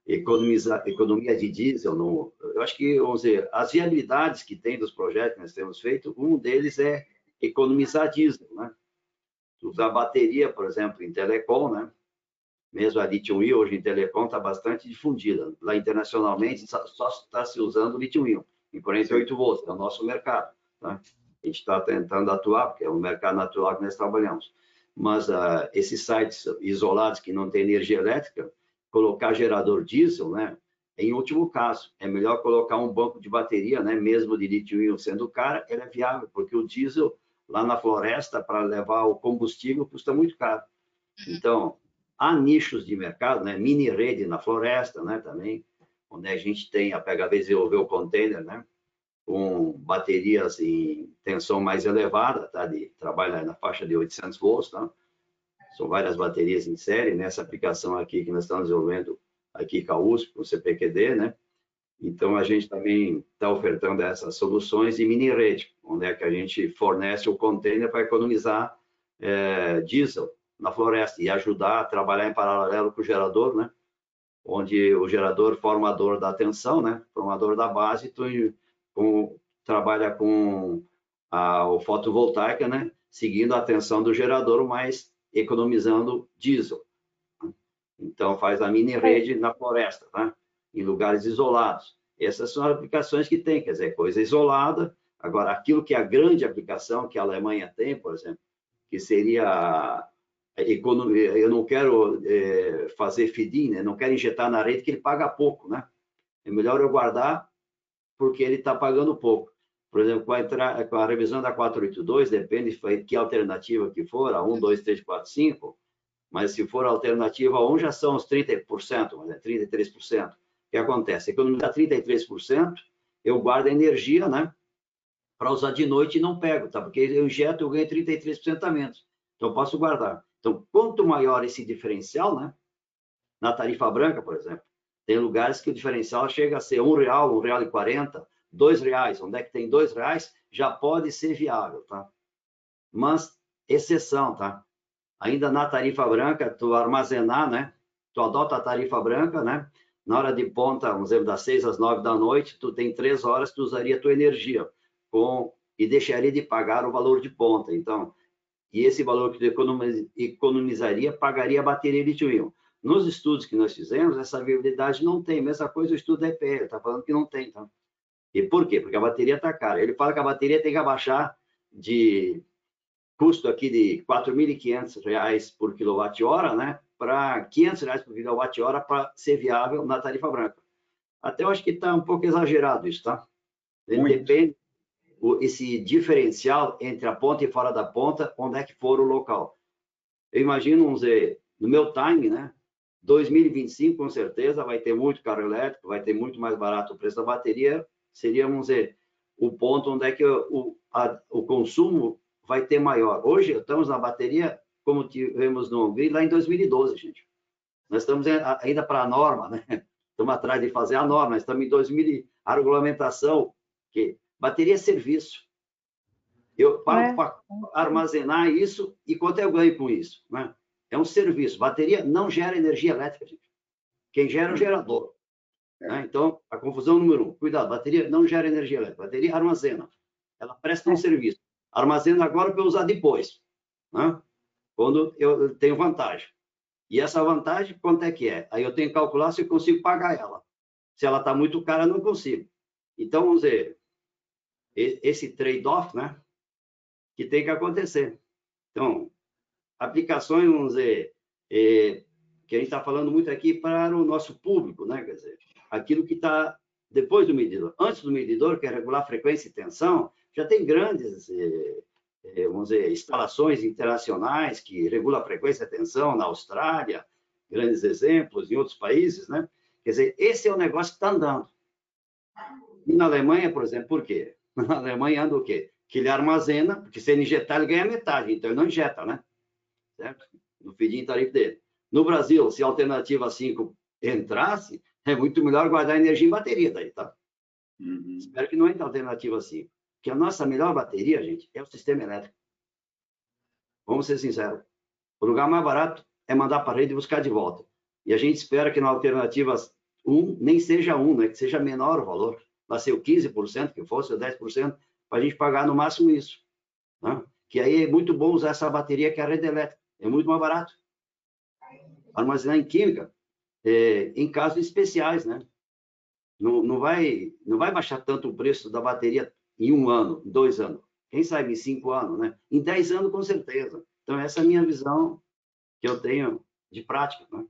economizar, economia de diesel. No, eu acho que, vamos dizer, as viabilidades que tem dos projetos que nós temos feito, um deles é economizar diesel, né? Usar bateria, por exemplo, em telecom, né? Mesmo a lithium-ion hoje em telecom está bastante difundida. Lá internacionalmente só está se usando lithium-ion em 48 volts, é o nosso mercado. Tá? A gente está tentando atuar, porque é o mercado natural que nós trabalhamos. Mas uh, esses sites isolados que não têm energia elétrica, colocar gerador diesel, né? Em último caso, é melhor colocar um banco de bateria, né? Mesmo de lítio-íon sendo caro, ele é viável, porque o diesel lá na floresta para levar o combustível custa muito caro. Uhum. Então, há nichos de mercado, né? Mini rede na floresta, né? Também, onde a gente tem a PHV desenvolveu o container, né? Com baterias em tensão mais elevada, tá? De trabalha na faixa de 800 volts, tá? são várias baterias em série, nessa aplicação aqui que nós estamos desenvolvendo aqui com a USP, com o CPQD, né? Então, a gente também está ofertando essas soluções de mini rede, onde é que a gente fornece o container para economizar é, diesel na floresta e ajudar a trabalhar em paralelo com o gerador, né? Onde o gerador formador da tensão, né? Formador da base, tu com, trabalha com a o fotovoltaica, né? Seguindo a tensão do gerador, mas economizando diesel. Então, faz a mini rede na floresta, tá? em lugares isolados. Essas são as aplicações que tem, quer dizer, coisa isolada. Agora, aquilo que é a grande aplicação que a Alemanha tem, por exemplo, que seria economia, eu não quero é, fazer feed né? não quero injetar na rede que ele paga pouco, né? É melhor eu guardar porque ele está pagando pouco. Por exemplo, com a, entra... com a revisão da 482, depende de que alternativa que for, a 1, 2, 3, 4, 5, mas se for a alternativa 1, já são os 30%, mas é 33%. O que acontece? Economizar 33%, eu guardo energia, né? Para usar de noite e não pego, tá? Porque eu injeto, eu ganho 33% a menos. Então, eu posso guardar. Então, quanto maior esse diferencial, né? Na tarifa branca, por exemplo, tem lugares que o diferencial chega a ser um real, um real e quarenta, dois reais, onde é que tem dois reais, já pode ser viável, tá? Mas, exceção, tá? Ainda na tarifa branca, tu armazenar, né? Tu adota a tarifa branca, né? Na hora de ponta, vamos dizer, das seis às nove da noite, tu tem três horas, tu usaria a tua energia com e deixaria de pagar o valor de ponta. Então, e esse valor que tu economizaria, pagaria a bateria de lítio Nos estudos que nós fizemos, essa viabilidade não tem. Mesma coisa o estudo da EPL, está falando que não tem, tá? E por quê? Porque a bateria está cara. Ele fala que a bateria tem que abaixar de custo aqui de R$ 4.500 por quilowatt-hora, né, para R$ 500 por quilowatt-hora para ser viável na tarifa branca. Até eu acho que está um pouco exagerado isso, tá? Depende esse diferencial entre a ponta e fora da ponta, onde é que for o local. Eu imagino, vamos dizer, no meu time, né, 2025 com certeza vai ter muito carro elétrico, vai ter muito mais barato o preço da bateria, seria, vamos dizer, o ponto onde é que o, a, o consumo vai ter maior. Hoje, estamos na bateria, como tivemos no Hungria, lá em 2012, gente. Nós estamos ainda para a norma, né? <laughs> Estamos atrás de fazer a norma, estamos em 2000, a regulamentação, que bateria é serviço. Eu é. para armazenar isso e quanto eu ganho com isso, né? É um serviço. Bateria não gera energia elétrica, gente. Quem gera é o gerador. Né? Então, a confusão número um, cuidado, bateria não gera energia elétrica, bateria armazena, ela presta um é. serviço, armazena agora para eu usar depois, né? quando eu tenho vantagem. E essa vantagem, quanto é que é? Aí eu tenho que calcular se eu consigo pagar ela. Se ela está muito cara, não consigo. Então, vamos dizer, esse trade-off, né? Que tem que acontecer. Então, aplicações, vamos dizer, é, que a gente está falando muito aqui para o nosso público, né? Quer dizer, aquilo que está depois do medidor. Antes do medidor, que é regular frequência e tensão, já tem grandes, eh, eh, vamos dizer, instalações internacionais que regulam a frequência e tensão na Austrália, grandes exemplos, em outros países, né? Quer dizer, esse é o negócio que está andando. E na Alemanha, por exemplo, por quê? <laughs> Na Alemanha anda o quê? Que ele armazena, porque se ele injetar, ele ganha metade, então ele não injeta, né? Certo? No feed tarifo dele. No Brasil, se a alternativa 5 entrasse, é muito melhor guardar energia em bateria daí, tá? Uhum. Espero que não entre alternativa 5. Que a nossa melhor bateria, gente, é o sistema elétrico. Vamos ser sinceros. O lugar mais barato é mandar para a rede e buscar de volta. E a gente espera que na alternativa 1 nem seja 1, né? que seja menor o valor. Vai ser o 15%, que fosse o 10%, para a gente pagar no máximo isso. Né? Que aí é muito bom usar essa bateria que é a rede elétrica. É muito mais barato. Armazenar em química, é, em casos especiais, né? Não, não, vai, não vai baixar tanto o preço da bateria em um ano, dois anos. Quem sabe em cinco anos, né? Em dez anos, com certeza. Então, essa é a minha visão que eu tenho de prática, né?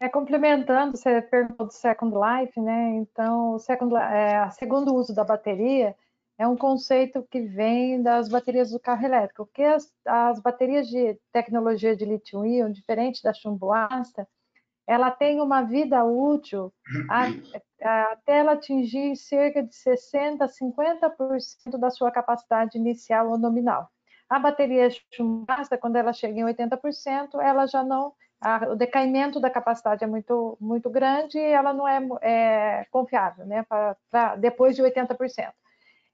É, complementando, você perguntou do Second Life, né? Então, o second, é, segundo uso da bateria é um conceito que vem das baterias do carro elétrico, porque as, as baterias de tecnologia de lítio-íon, diferente da chumbo ácido, ela tem uma vida útil a, a, até ela atingir cerca de 60%, 50% da sua capacidade inicial ou nominal. A bateria ácido, quando ela chega em 80%, ela já não a, o decaimento da capacidade é muito, muito grande e ela não é, é confiável, né, pra, pra, depois de 80%.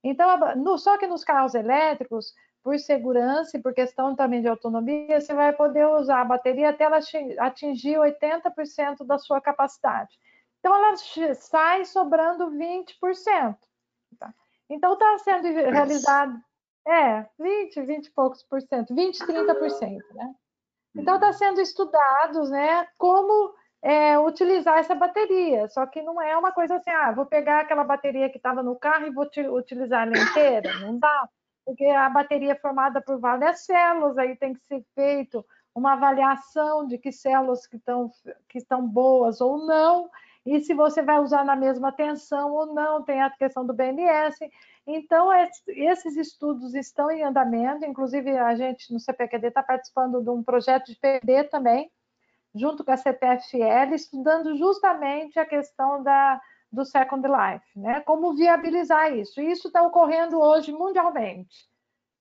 Então, no, só que nos carros elétricos, por segurança e por questão também de autonomia, você vai poder usar a bateria até ela atingir 80% da sua capacidade. Então, ela sai sobrando 20%. Tá? Então, está sendo realizado, é, 20, 20 e poucos por cento, 20, 30%, né? Então, está sendo estudados, né, como é, utilizar essa bateria. Só que não é uma coisa assim, ah, vou pegar aquela bateria que estava no carro e vou utilizar ela inteira. Não dá, porque a bateria é formada por várias células, aí tem que ser feito uma avaliação de que células que estão, que estão boas ou não, e se você vai usar na mesma tensão ou não, tem a questão do BMS. Então, esses estudos estão em andamento, inclusive a gente no CPQD está participando de um projeto de PD também, junto com a CPFL, estudando justamente a questão da, do Second Life, né? Como viabilizar isso. Isso está ocorrendo hoje mundialmente.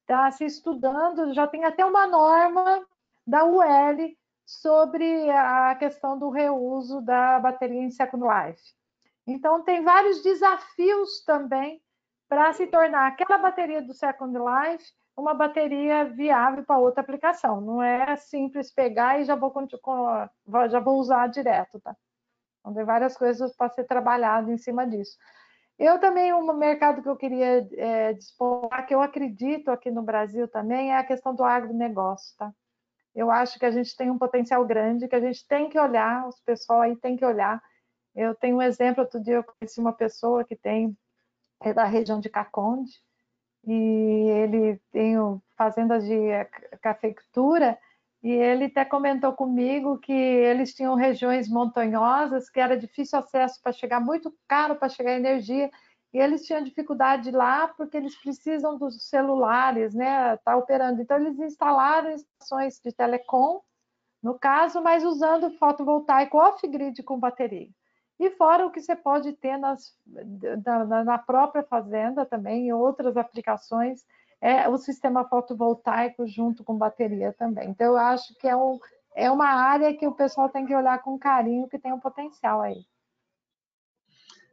Está se estudando, já tem até uma norma da UL sobre a questão do reuso da bateria em Second Life. Então, tem vários desafios também para se tornar aquela bateria do Second Life uma bateria viável para outra aplicação. Não é simples pegar e já vou, já vou usar direto, tá? Então, tem várias coisas para ser trabalhado em cima disso. Eu também, um mercado que eu queria é, dispor, que eu acredito aqui no Brasil também, é a questão do agronegócio, tá? Eu acho que a gente tem um potencial grande, que a gente tem que olhar, os pessoal aí tem que olhar. Eu tenho um exemplo, outro dia eu conheci uma pessoa que tem, é da região de Caconde, e ele tem fazendas de cafeicultura, e ele até comentou comigo que eles tinham regiões montanhosas, que era difícil acesso para chegar, muito caro para chegar energia, e eles tinham dificuldade lá porque eles precisam dos celulares, né, tá operando. Então eles instalaram estações de telecom, no caso, mas usando fotovoltaico off-grid com bateria. E fora o que você pode ter nas, na, na própria fazenda também, em outras aplicações, é o sistema fotovoltaico junto com bateria também. Então, eu acho que é, um, é uma área que o pessoal tem que olhar com carinho, que tem um potencial aí.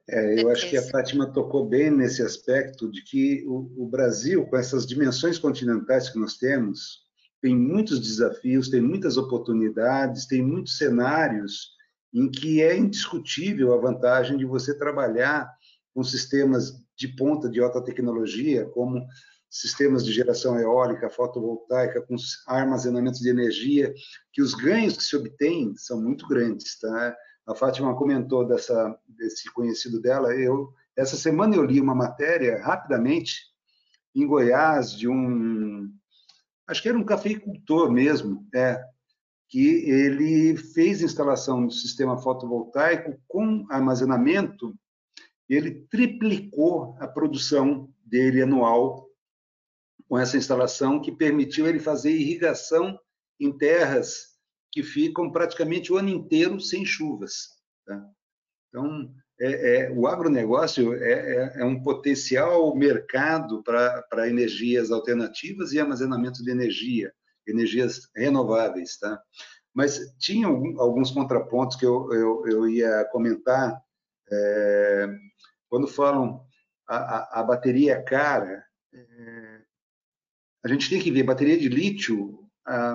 É, eu acho que a Fátima tocou bem nesse aspecto de que o, o, Brasil, com essas dimensões continentais que nós temos, tem muitos desafios, tem muitas oportunidades, tem muitos cenários em que é indiscutível a vantagem de você trabalhar com sistemas de ponta de alta tecnologia, como sistemas de geração eólica, fotovoltaica, com armazenamento de energia, que os ganhos que se obtêm são muito grandes. Tá? A Fátima comentou dessa, desse conhecido dela. Eu, essa semana eu li uma matéria, rapidamente, em Goiás, de um. Acho que era um cafeicultor mesmo, é, que ele fez instalação do sistema fotovoltaico com armazenamento, ele triplicou a produção dele anual com essa instalação, que permitiu ele fazer irrigação em terras que ficam praticamente o ano inteiro sem chuvas. Tá? Então, é, é, o agronegócio é, é, é, um potencial mercado para energias alternativas e armazenamento de energia, energias renováveis, tá? Mas tinha alguns contrapontos que eu, eu, eu ia comentar. É, quando falam a, a, a bateria é cara, é, a gente tem que ver, bateria de lítio,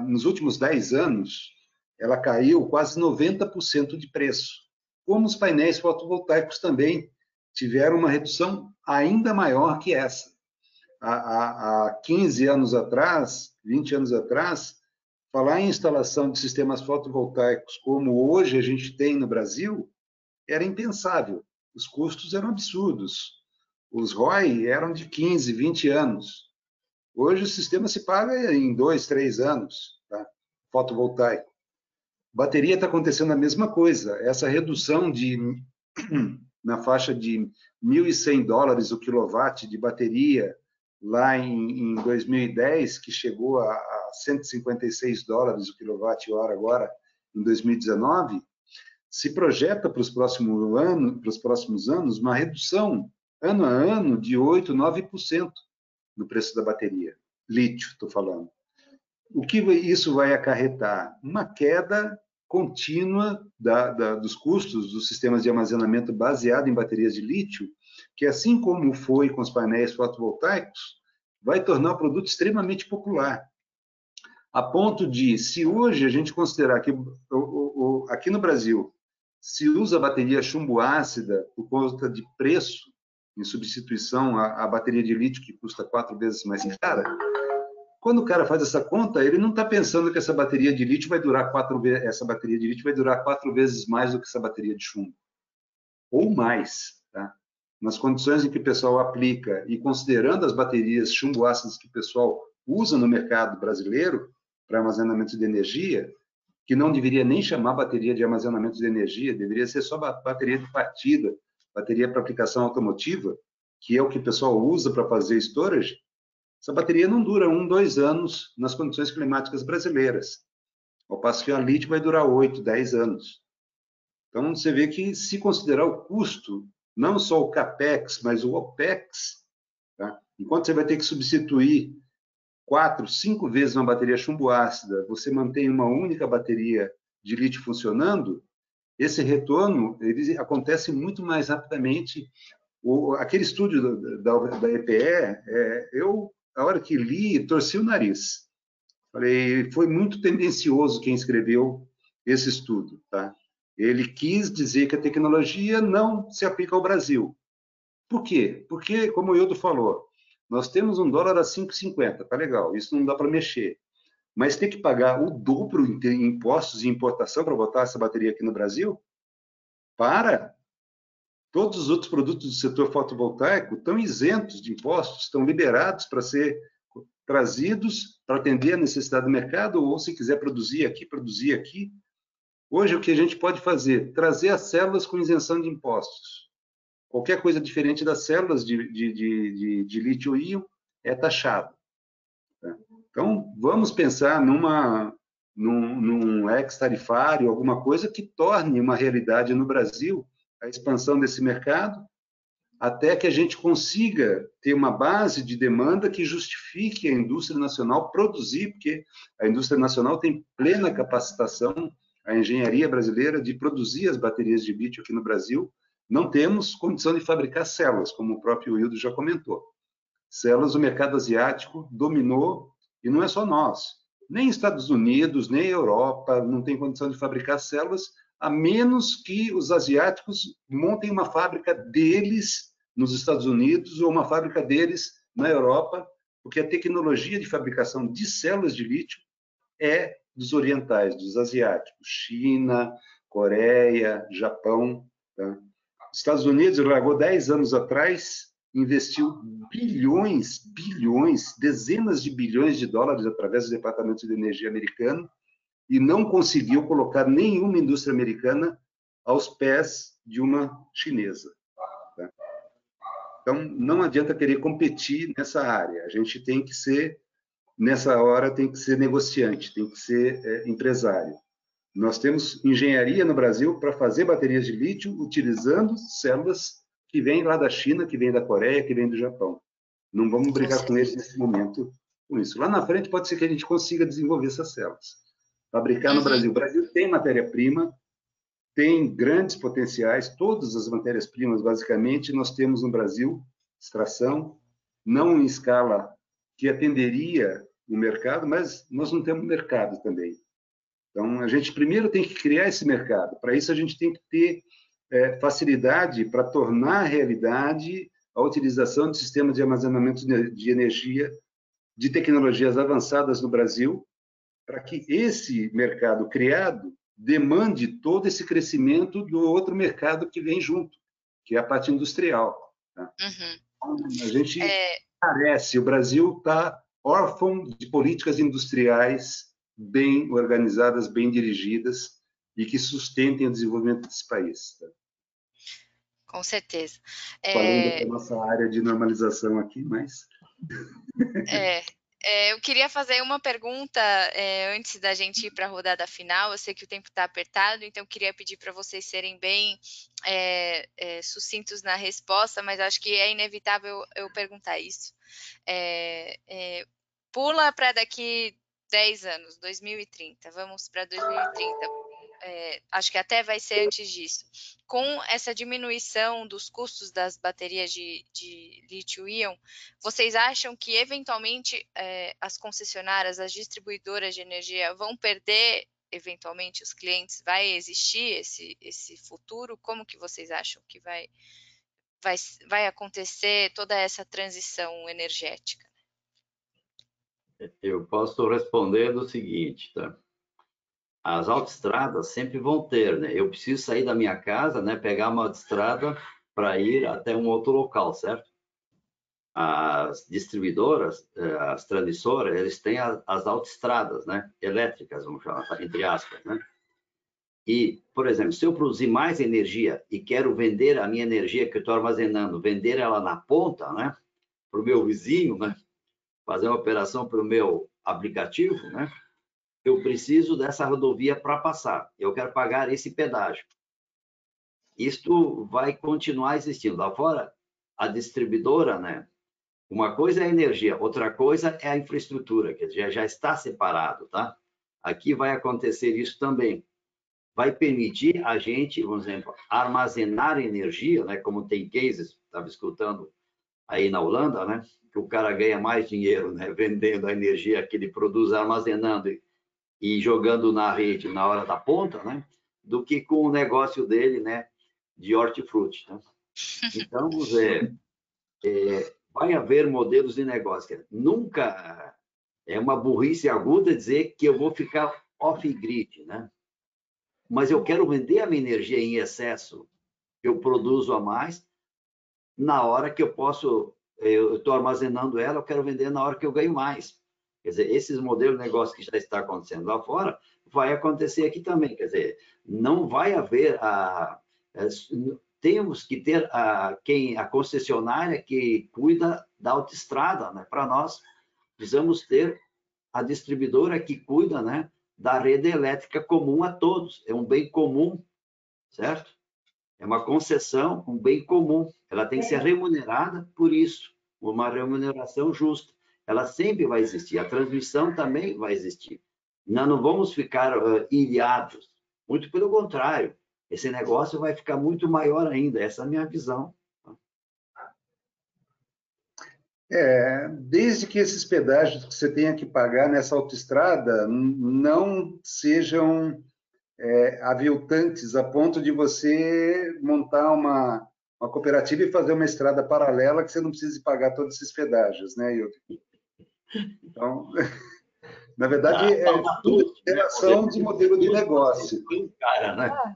nos últimos 10 anos, ela caiu quase 90% de preço como os painéis fotovoltaicos também tiveram uma redução ainda maior que essa. Há, há, há 15 anos atrás, 20 anos atrás, falar em instalação de sistemas fotovoltaicos como hoje a gente tem no Brasil era impensável. Os custos eram absurdos. Os ROI eram de 15, 20 anos. Hoje o sistema se paga em dois, três anos, tá? fotovoltaico. Bateria está acontecendo a mesma coisa. Essa redução de <clears throat> na faixa de 1.100 dólares o quilowatt de bateria lá em, em 2010, que chegou a, a 156 dólares o quilowatt-hora agora em 2019, se projeta para os próximos anos, para os próximos anos uma redução ano a ano de 8, 9% no preço da bateria. Lítio, estou falando. O que isso vai acarretar? Uma queda contínua da, da, dos custos dos sistemas de armazenamento baseado em baterias de lítio, que assim como foi com os painéis fotovoltaicos, vai tornar o produto extremamente popular. A ponto de, se hoje a gente considerar que aqui no Brasil se usa bateria chumbo ácida por conta de preço, em substituição à, bateria de lítio, que custa quatro vezes mais cara, quando o cara faz essa conta, ele não está pensando que essa bateria de lítio vai durar quatro essa bateria de lítio vai durar quatro vezes mais do que essa bateria de chumbo, ou mais, tá? Nas condições em que o pessoal aplica e considerando as baterias chumbo ácidas que o pessoal usa no mercado brasileiro para armazenamento de energia, que não deveria nem chamar bateria de armazenamento de energia, deveria ser só bateria de partida, bateria para aplicação automotiva, que é o que o pessoal usa para fazer storage, essa bateria não dura um, dois anos nas condições climáticas brasileiras. Ao passo que a lítio vai durar oito, dez anos. Então, você vê que se considerar o custo, não só o CAPEX, mas o OPEX, tá? enquanto você vai ter que substituir quatro, cinco vezes uma bateria chumbo ácida, você mantém uma única bateria de lítio funcionando, esse retorno ele acontece muito mais rapidamente. O, aquele estúdio da, da, da EPE, é, eu a hora que li, torci o nariz. Falei, foi muito tendencioso quem escreveu esse estudo, tá? Ele quis dizer que a tecnologia não se aplica ao Brasil. Por quê? Porque, como o Ildo falou, nós temos um dólar a 5,50, tá legal, isso não dá para mexer. Mas ter que pagar o dobro em impostos de importação para botar essa bateria aqui no Brasil? Para! Todos os outros produtos do setor fotovoltaico estão isentos de impostos, estão liberados para ser trazidos para atender a necessidade do mercado, ou se quiser produzir aqui, produzir aqui. Hoje, o que a gente pode fazer? Trazer as células com isenção de impostos. Qualquer coisa diferente das células de, de, de, de, lítio-íon é taxado. Tá? Então, vamos pensar numa, num, num ex-tarifário, alguma coisa que torne uma realidade no Brasil a expansão desse mercado, até que a gente consiga ter uma base de demanda que justifique a indústria nacional produzir, porque a indústria nacional tem plena capacitação, a engenharia brasileira, de produzir as baterias de lítio aqui no Brasil. Não temos condição de fabricar células, como o próprio Wildo já comentou. Células, o mercado asiático dominou, e não é só nós. Nem Estados Unidos, nem Europa não tem condição de fabricar células, a menos que os asiáticos montem uma fábrica deles nos Estados Unidos ou uma fábrica deles na Europa, porque a tecnologia de fabricação de células de lítio é dos orientais, dos asiáticos, China, Coreia, Japão. Tá? Estados Unidos largou 10 anos atrás, investiu bilhões, bilhões, dezenas de bilhões de dólares através do Departamento de Energia americano e não conseguiu colocar nenhuma indústria americana aos pés de uma chinesa. Tá? Então, não adianta querer competir nessa área. A gente tem que ser, nessa hora, tem que ser negociante, tem que ser é, empresário. Nós temos engenharia no Brasil para fazer baterias de lítio utilizando células que vêm lá da China, que vêm da Coreia, que vêm do Japão. Não vamos brigar com eles nesse momento com isso. Lá na frente pode ser que a gente consiga desenvolver essas células. Fabricar no uhum. Brasil. O Brasil tem matéria-prima, tem grandes potenciais, todas as matérias-primas, basicamente, nós temos no Brasil extração, não em escala que atenderia o mercado, mas nós não temos mercado também. Então, a gente primeiro tem que criar esse mercado. Para isso, a gente tem que ter é, facilidade para tornar realidade a utilização de sistemas de armazenamento de energia de tecnologias avançadas no Brasil, para que esse mercado criado demande todo esse crescimento do outro mercado que vem junto, que é a parte industrial. Tá? Uhum. Então, a gente é... carece, o Brasil está órfão de políticas industriais bem organizadas, bem dirigidas e que sustentem o desenvolvimento desse país. Tá? Com certeza. Falando é... da nossa área de normalização aqui, mas... <laughs> É, é, eu queria fazer uma pergunta é, antes da gente ir para a rodada final. Eu sei que o tempo está apertado, então eu queria pedir para vocês serem bem é, é, sucintos na resposta, mas acho que é inevitável eu perguntar isso. Pula para daqui 10 anos, 2030. Vamos para 2030 é, acho que até vai ser antes disso, com essa diminuição dos custos das baterias de, de lítio-íon, vocês acham que eventualmente é, as concessionárias, as distribuidoras de energia vão perder eventualmente os clientes? Vai existir esse, esse futuro? Como que vocês acham que vai, vai, vai acontecer toda essa transição energética? Eu posso responder do seguinte, tá? as autoestradas sempre vão ter, né? Eu preciso sair da minha casa, né? Pegar uma autoestrada para ir até um outro local, certo? As distribuidoras, eh, as transmissoras, eles têm as autoestradas, né? Elétricas, vamos chamar, entre aspas, né? E, por exemplo, se eu produzir mais energia e quero vender a minha energia que eu estou armazenando, vender ela na ponta, né? Para o meu vizinho, né? Fazer uma operação para o meu aplicativo, né? eu preciso dessa rodovia para passar, eu quero pagar esse pedágio. Isto vai continuar existindo. Lá fora, a distribuidora, né? Uma coisa é a energia, outra coisa é a infraestrutura, que já, já está separado, tá? Aqui vai acontecer isso também. Vai permitir a gente, por exemplo, armazenar energia, né? Como tem cases, estava escutando aí na Holanda, né? Que o cara ganha mais dinheiro, né? Vendendo a energia que ele produz, armazenando e jogando na rede na hora da ponta, né? Do que com o negócio dele, né? De hortifruti. Né? Então, é, é, vai haver modelos de negócio. Nunca é uma burrice aguda dizer que eu vou ficar off-grid, né? Mas eu quero vender a minha energia em excesso, eu produzo a mais, na hora que eu posso, eu estou armazenando ela, eu quero vender na hora que eu ganho mais. Quer dizer, esses modelos de negócio que já está acontecendo lá fora, vai acontecer aqui também. Quer dizer, não vai haver a. Temos que ter a, quem, a concessionária que cuida da autoestrada, né? Para nós, precisamos ter a distribuidora que cuida, né? Da rede elétrica comum a todos. É um bem comum, certo? É uma concessão, um bem comum. Ela tem que ser remunerada por isso, uma remuneração justa ela sempre vai existir. A transmissão também vai existir. Nós não vamos ficar uh, ilhados. Muito pelo contrário. Esse negócio vai ficar muito maior ainda. Essa é a minha visão. É, desde que esses pedágios que você tenha que pagar nessa autoestrada não sejam é, aviltantes a ponto de você montar uma, uma cooperativa e fazer uma estrada paralela que você não precise pagar todos esses pedágios, né, Yuri? Então, <laughs> na verdade, ah, é tudo interação de modelo de negócio. Cara, né?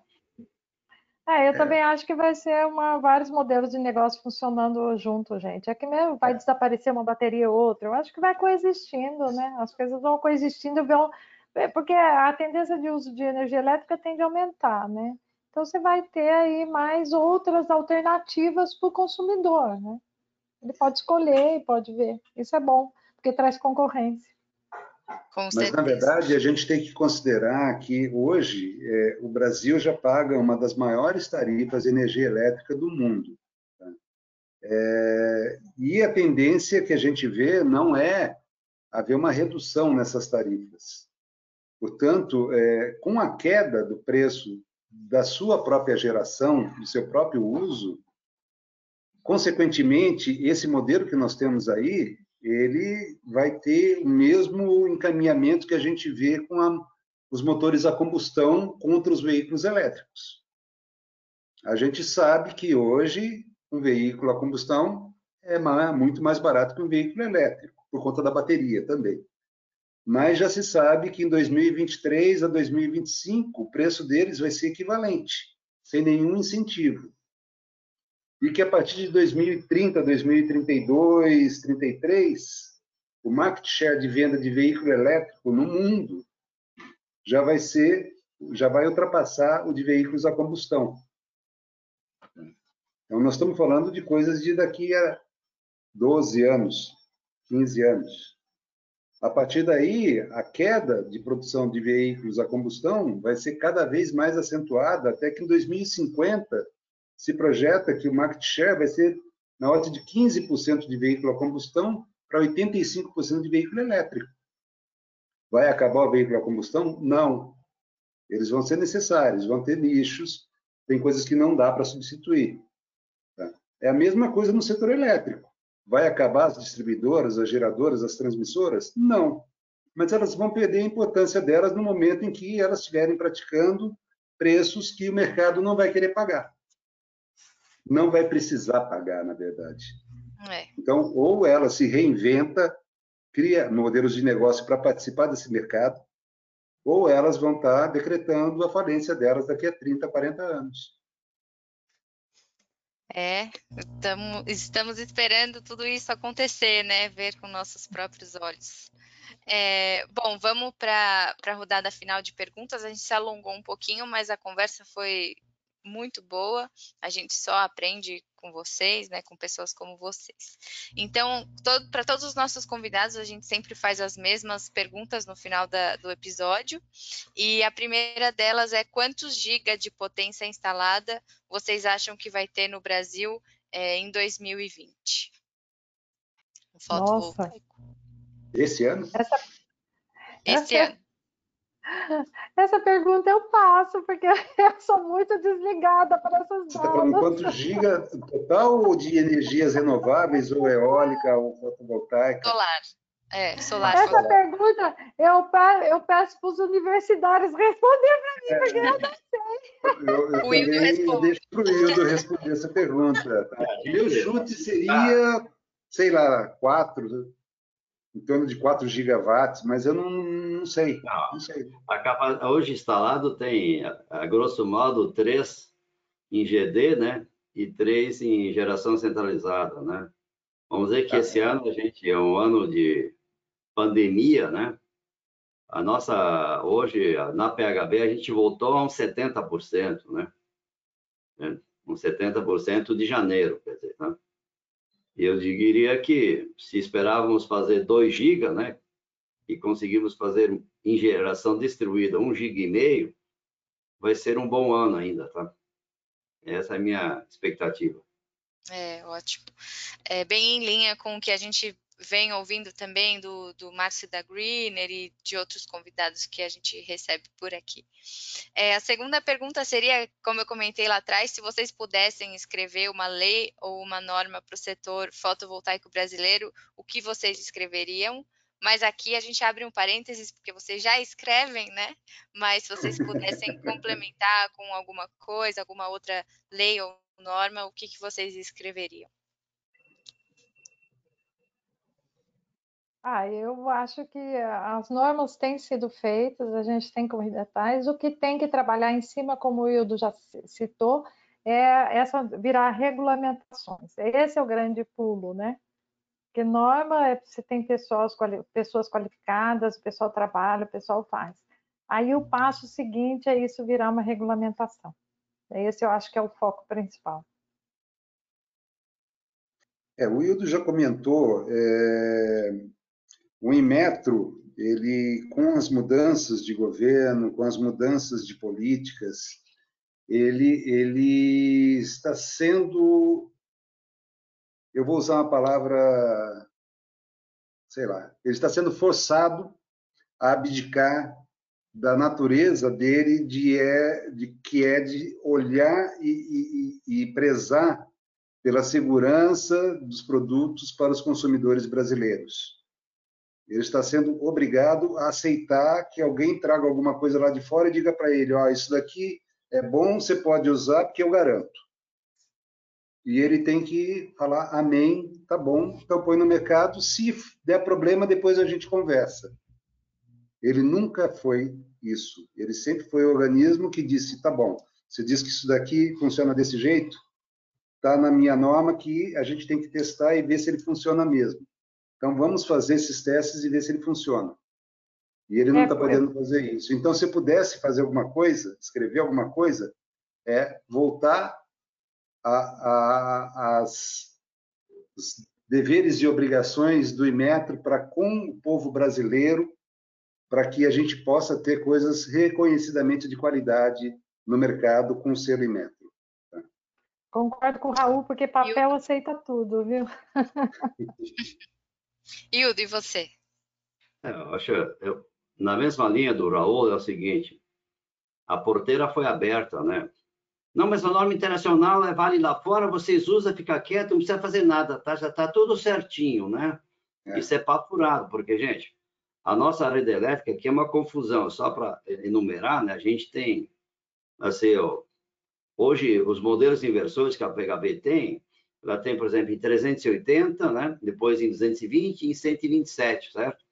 É, eu é. também acho que vai ser uma, vários modelos de negócio funcionando junto, gente. É que mesmo vai desaparecer uma bateria ou outra. Eu acho que vai coexistindo, né? As coisas vão coexistindo, vão, é, porque a tendência de uso de energia elétrica tende a aumentar, né? Então você vai ter aí mais outras alternativas para o consumidor, né? Ele pode escolher, pode ver. Isso é bom porque traz concorrência. Mas, na verdade, a gente tem que considerar que hoje é, o Brasil já paga uma das maiores tarifas de energia elétrica do mundo. Tá? É, e a tendência que a gente vê não é haver uma redução nessas tarifas. Portanto, é, com a queda do preço da sua própria geração, do seu próprio uso, consequentemente, esse modelo que nós temos aí, ele vai ter o mesmo encaminhamento que a gente vê com a, os motores a combustão contra os veículos elétricos. A gente sabe que hoje um veículo a combustão é muito mais barato que um veículo elétrico, por conta da bateria também. Mas já se sabe que em 2023 a 2025 o preço deles vai ser equivalente, sem nenhum incentivo e que a partir de 2030, 2032, 33, o market share de venda de veículo elétrico no mundo já vai ser, já vai ultrapassar o de veículos a combustão. Então, nós estamos falando de coisas de daqui a 12 anos, 15 anos. A partir daí, a queda de produção de veículos a combustão vai ser cada vez mais acentuada, até que em 2050 se projeta que o market share vai ser na ordem de 15% de veículo a combustão para 85% de veículo elétrico. Vai acabar o veículo a combustão? Não. Eles vão ser necessários, vão ter nichos, tem coisas que não dá para substituir. Tá? É a mesma coisa no setor elétrico. Vai acabar as distribuidoras, as geradoras, as transmissoras? Não. Mas elas vão perder a importância delas no momento em que elas estiverem praticando preços que o mercado não vai querer pagar não vai precisar pagar, na verdade. É. Então, ou ela se reinventa, cria modelos de negócio para participar desse mercado, ou elas vão estar decretando a falência delas daqui a 30, 40 anos. É, tamo, estamos esperando tudo isso acontecer, né? Ver com nossos próprios olhos. É, bom, vamos para a rodada final de perguntas. A gente se alongou um pouquinho, mas a conversa foi muito boa. A gente só aprende com vocês, né, com pessoas como vocês. Então, todo, para todos os nossos convidados, a gente sempre faz as mesmas perguntas no final da, do episódio. E a primeira delas é quantos gigas de potência instalada vocês acham que vai ter no Brasil é, em 2020? Um Nossa. Esse ano? Essa, Esse essa, ano. Essa pergunta eu passo, porque <laughs> eu sou muito desligada para essas Você está falando quantos giga total de energias renováveis, ou eólica, ou fotovoltaica? Solar. É, solar. Essa solar. pergunta eu, eu peço para os universitários responder para mim, é. porque eu não sei. Eu, eu o Hildo responde. deixo para o Hildo responder essa pergunta. Tá? Meu chute seria, sei lá, quatro, em torno de 4 gigawatts, mas eu não, não sei. Não, não sei. A hoje instalado tem, a, grosso modo, 3 em GD, né? E 3 em geração centralizada, né? Vamos dizer que é. esse ano a gente é um ano de pandemia, né? A nossa, hoje, na PHB, a gente voltou a uns 70%, né? Uns 70% de janeiro, quer dizer, né? Eu diria que se esperávamos fazer 2 GB, né, e conseguimos fazer em geração distribuída 1 GB e meio, vai ser um bom ano ainda, tá? Essa é a minha expectativa. É, ótimo. É bem em linha com o que a gente vem ouvindo também do, do Márcio da Greener e de outros convidados que a gente recebe por aqui. É, a segunda pergunta seria, como eu comentei lá atrás, se vocês pudessem escrever uma lei ou uma norma para o setor fotovoltaico brasileiro, o que vocês escreveriam? Mas aqui a gente abre um parênteses, porque vocês já escrevem, né? Mas se vocês pudessem <laughs> complementar com alguma coisa, alguma outra lei ou norma, o que, que vocês escreveriam? Ah, eu acho que as normas têm sido feitas, a gente tem corrido atrás. O que tem que trabalhar em cima, como o Hildo já citou, é essa virar regulamentações. Esse é o grande pulo, né? Porque norma é você tem pessoas, pessoas qualificadas, o pessoal trabalha, o pessoal faz. Aí o passo seguinte é isso virar uma regulamentação. Esse eu acho que é o foco principal. É, o Hildo já comentou é, o Inmetro ele, com as mudanças de governo, com as mudanças de políticas, ele, ele está sendo, eu vou usar uma palavra, sei lá, ele está sendo forçado a abdicar da natureza dele de, é, de que é de olhar e, e, e prezar pela segurança dos produtos para os consumidores brasileiros. Ele está sendo obrigado a aceitar que alguém traga alguma coisa lá de fora e diga para ele: ó, oh, isso daqui é bom, você pode usar porque eu garanto. E ele tem que falar: amém, tá bom, então põe no mercado. Se der problema, depois a gente conversa. Ele nunca foi isso. Ele sempre foi o organismo que disse: tá bom, você diz que isso daqui funciona desse jeito, tá na minha norma que a gente tem que testar e ver se ele funciona mesmo. Então vamos fazer esses testes e ver se ele funciona. E ele não está é, podendo fazer isso. Então, se pudesse fazer alguma coisa, escrever alguma coisa, é voltar às deveres e obrigações do Imetro para com o povo brasileiro para que a gente possa ter coisas reconhecidamente de qualidade no mercado com o selo Imetro. Tá? Concordo com o Raul, porque papel eu... aceita tudo, viu? <laughs> Hildo, e você? É, eu acho, eu, na mesma linha do Raul, é o seguinte, a porteira foi aberta, né? Não, mas a norma internacional é vale lá fora, vocês usam, fica quieto, não precisa fazer nada, tá? Já tá tudo certinho, né? É. Isso é papo furado, porque, gente, a nossa rede elétrica aqui é uma confusão, só para enumerar, né? A gente tem, assim, ó, hoje os modelos inversores que a PHB tem, ela tem, por exemplo, em 380, né? Depois em 220 e em 127, certo?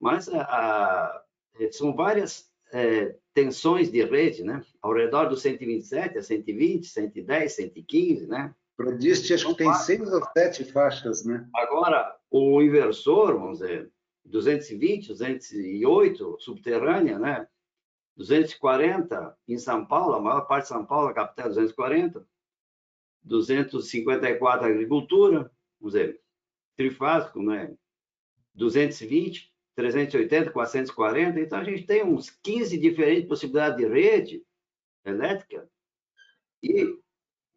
Mas a, a, são várias é, tensões de rede, né? Ao redor do 127, a 120, 110, 115, né? Prodiste, acho que tem seis ou sete faixas, né? Agora, o inversor, vamos dizer, 220, 208, subterrânea, né? 240 em São Paulo, a maior parte de São Paulo, a capital, 240. 254 agricultura, vamos dizer, trifásico, né? 220, 380, 440. Então, a gente tem uns 15 diferentes possibilidades de rede elétrica e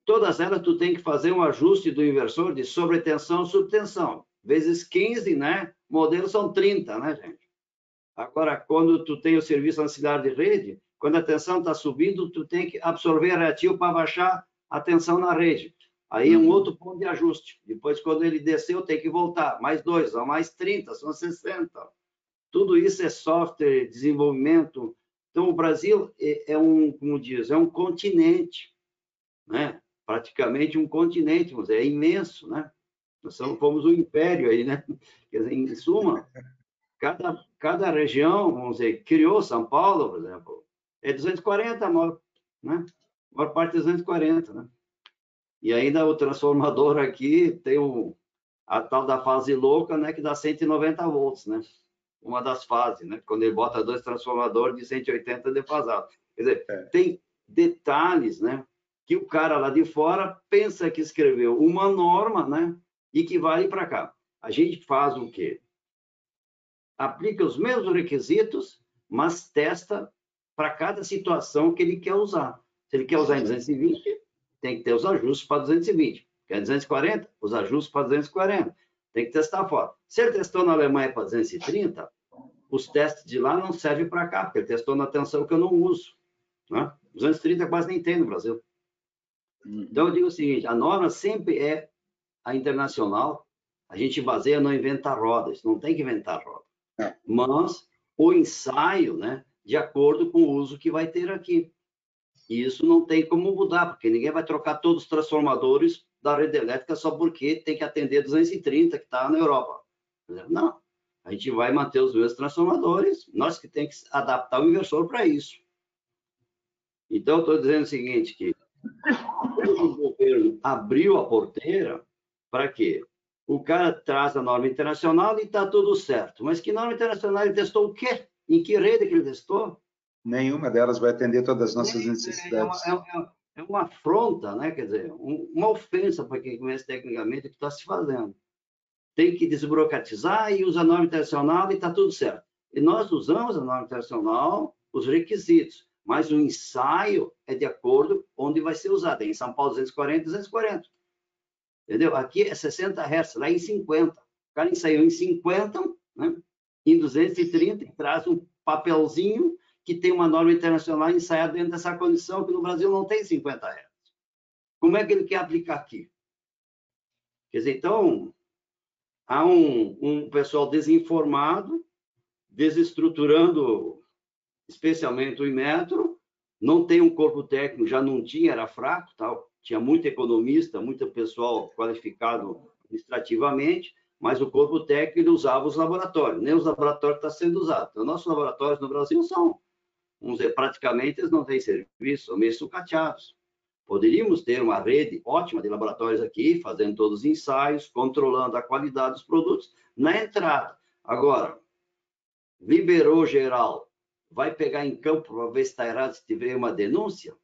todas elas tu tem que fazer um ajuste do inversor de sobretensão subtensão. Vezes 15, né? Modelos são 30, né, gente? Agora, quando tu tem o serviço ancilar de rede, quando a tensão está subindo, tu tem que absorver reativo para baixar a tensão na rede. Aí é um uhum. outro ponto de ajuste. Depois, quando ele desceu, tem que voltar. Mais dois, ou mais 30, são 60. Tudo isso é software, desenvolvimento. Então, o Brasil é, é um, como diz, é um continente, né? praticamente um continente, mas é imenso, né? Nós somos, fomos um império aí, né? <laughs> Quer dizer, em suma, cada, cada região, vamos dizer, criou São Paulo, por exemplo, é 240 a maior, né? A maior parte é 240, né? E ainda o transformador aqui tem o, a tal da fase louca, né? Que dá 190 volts, né? uma das fases, né? Quando ele bota dois transformadores de 180 defasados. Quer dizer, é. tem detalhes, né? Que o cara lá de fora pensa que escreveu uma norma, né? E que vale para cá. A gente faz o quê? Aplica os mesmos requisitos, mas testa para cada situação que ele quer usar. Se ele quer usar em 220, tem que ter os ajustes para 220. Quer 240? Os ajustes para 240. Tem que testar fora. Se ele testou na Alemanha para 230, os testes de lá não servem para cá, porque ele testou na tensão que eu não uso. Né? 230 quase nem tem no Brasil. Uhum. Então, eu digo o seguinte, a norma sempre é a internacional, a gente baseia no inventar rodas, não tem que inventar roda. É. Mas o ensaio, né, de acordo com o uso que vai ter aqui. E isso não tem como mudar, porque ninguém vai trocar todos os transformadores da rede elétrica só porque tem que atender 230 que está na Europa. Não, a gente vai manter os mesmos transformadores, nós que tem que adaptar o inversor para isso. Então, estou dizendo o seguinte, que o governo abriu a porteira para quê? O cara traz a norma internacional e está tudo certo. Mas que norma internacional ele testou o quê? Em que rede que ele testou? Nenhuma delas vai atender todas as nossas necessidades. É, é, é, é uma afronta, né? quer dizer, um, uma ofensa para quem conhece tecnicamente o que está se fazendo. Tem que desburocratizar e usa norma internacional e está tudo certo. E nós usamos a norma internacional, os requisitos, mas o ensaio é de acordo onde vai ser usado. Em São Paulo, 240, 240. Entendeu? Aqui é 60 Hz, lá é em 50. O cara ensaiou em 50, né? em 230, e traz um papelzinho que tem uma norma internacional ensaiada dentro dessa condição, que no Brasil não tem 50 Hz. Como é que ele quer aplicar aqui? Quer dizer, então, há um, um pessoal desinformado, desestruturando especialmente o Inmetro, não tem um corpo técnico, já não tinha, era fraco, tal. tinha muito economista, muito pessoal qualificado administrativamente, mas o corpo técnico usava os laboratórios, nem os laboratórios estão sendo usados. Então, nossos laboratórios no Brasil são, dizer, praticamente eles não têm serviço, são meio sucateados. Poderíamos ter uma rede ótima de laboratórios aqui, fazendo todos os ensaios, controlando a qualidade dos produtos na entrada. Agora, liberou geral, vai pegar em campo para ver se está errado, se tiver uma denúncia?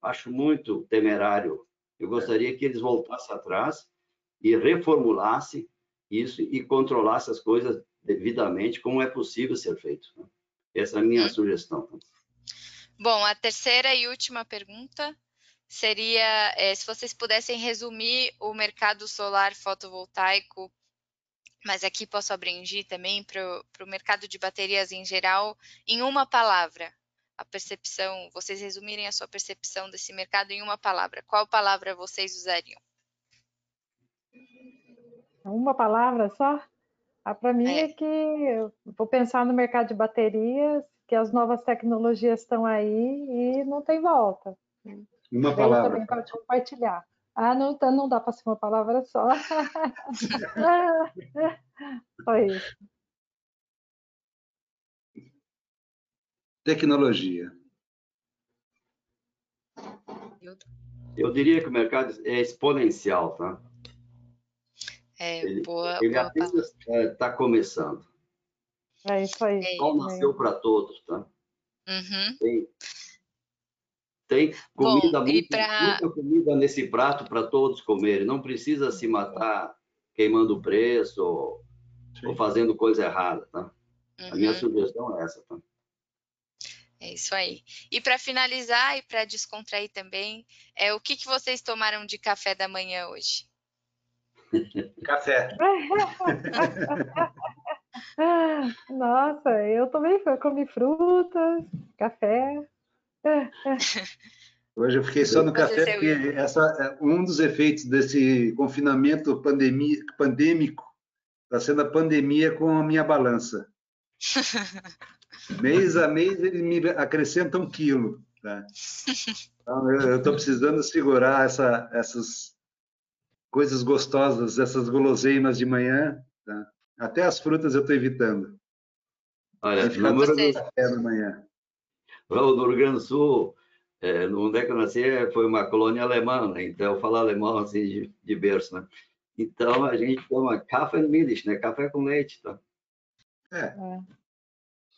Acho muito temerário. Eu gostaria que eles voltassem atrás e reformulassem isso e controlassem as coisas devidamente, como é possível ser feito. Né? Essa é a minha sugestão. Bom, a terceira e última pergunta seria é, se vocês pudessem resumir o mercado solar fotovoltaico, mas aqui posso abranger também para o mercado de baterias em geral, em uma palavra. A percepção, vocês resumirem a sua percepção desse mercado em uma palavra. Qual palavra vocês usariam? Uma palavra só? Ah, para mim é. é que eu vou pensar no mercado de baterias, que as novas tecnologias estão aí e não tem volta. Uma palavra. também pode compartilhar. Ah, não, tá, não dá para ser uma palavra só. <laughs> Foi isso. Tecnologia. Eu diria que o mercado é exponencial, tá? É, ele, boa, ele boa apenas está é, começando. É isso aí. É Sol nasceu para todos, tá? Uhum. Tem, tem comida, Bom, muito, pra... muita comida nesse prato para todos comerem. Não precisa se matar queimando o preço ou, ou fazendo coisa errada, tá? Uhum. A minha uhum. sugestão é essa, tá? É isso aí. E para finalizar e para descontrair também, é o que, que vocês tomaram de café da manhã hoje? Café. <laughs> <laughs> Nossa, eu também comi frutas, café. Hoje eu fiquei só no café porque essa, é, um dos efeitos desse confinamento pandemia, pandêmico está sendo a pandemia com a minha balança. <laughs> mês a mês ele me acrescenta um quilo. Tá? Então, eu estou precisando segurar essa, essas coisas gostosas, essas guloseimas de manhã. Tá? Até as frutas eu estou evitando. Olha, no, café da manhã. no Rio Grande do Sul, é, onde é que eu nasci, foi uma colônia alemã, né? então eu falo alemão assim de, de berço, né? Então a gente toma café milch, né? Café com leite, tá? É.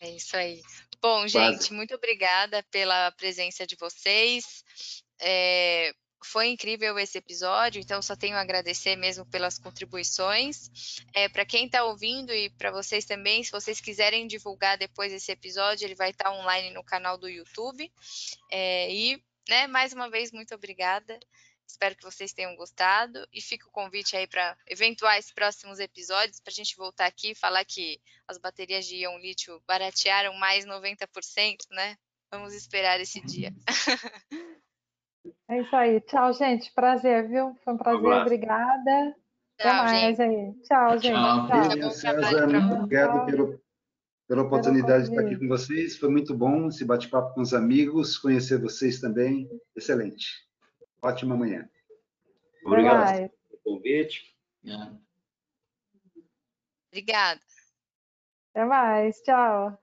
É isso aí. Bom, gente, muito obrigada pela presença de vocês. É, foi incrível esse episódio, então só tenho a agradecer mesmo pelas contribuições. É, para quem está ouvindo e para vocês também, se vocês quiserem divulgar depois esse episódio, ele vai estar tá online no canal do YouTube. É, e, né, mais uma vez, muito obrigada. Espero que vocês tenham gostado e fica o convite aí para eventuais próximos episódios para a gente voltar aqui e falar que as baterias de íon lítio baratearam mais 90%, né? Vamos esperar esse dia. <laughs> É isso aí. Tchau, gente. Prazer, viu? Foi um prazer. Um Obrigada. Tchau, Até mais gente. aí. Tchau, gente. Tchau. Tchau. César, muito obrigado pelo, pela oportunidade de estar aqui com vocês. Foi muito bom esse bate-papo com os amigos, conhecer vocês também. Excelente. Ótima manhã. Obrigado pelo convite. Obrigada. Até mais. Tchau.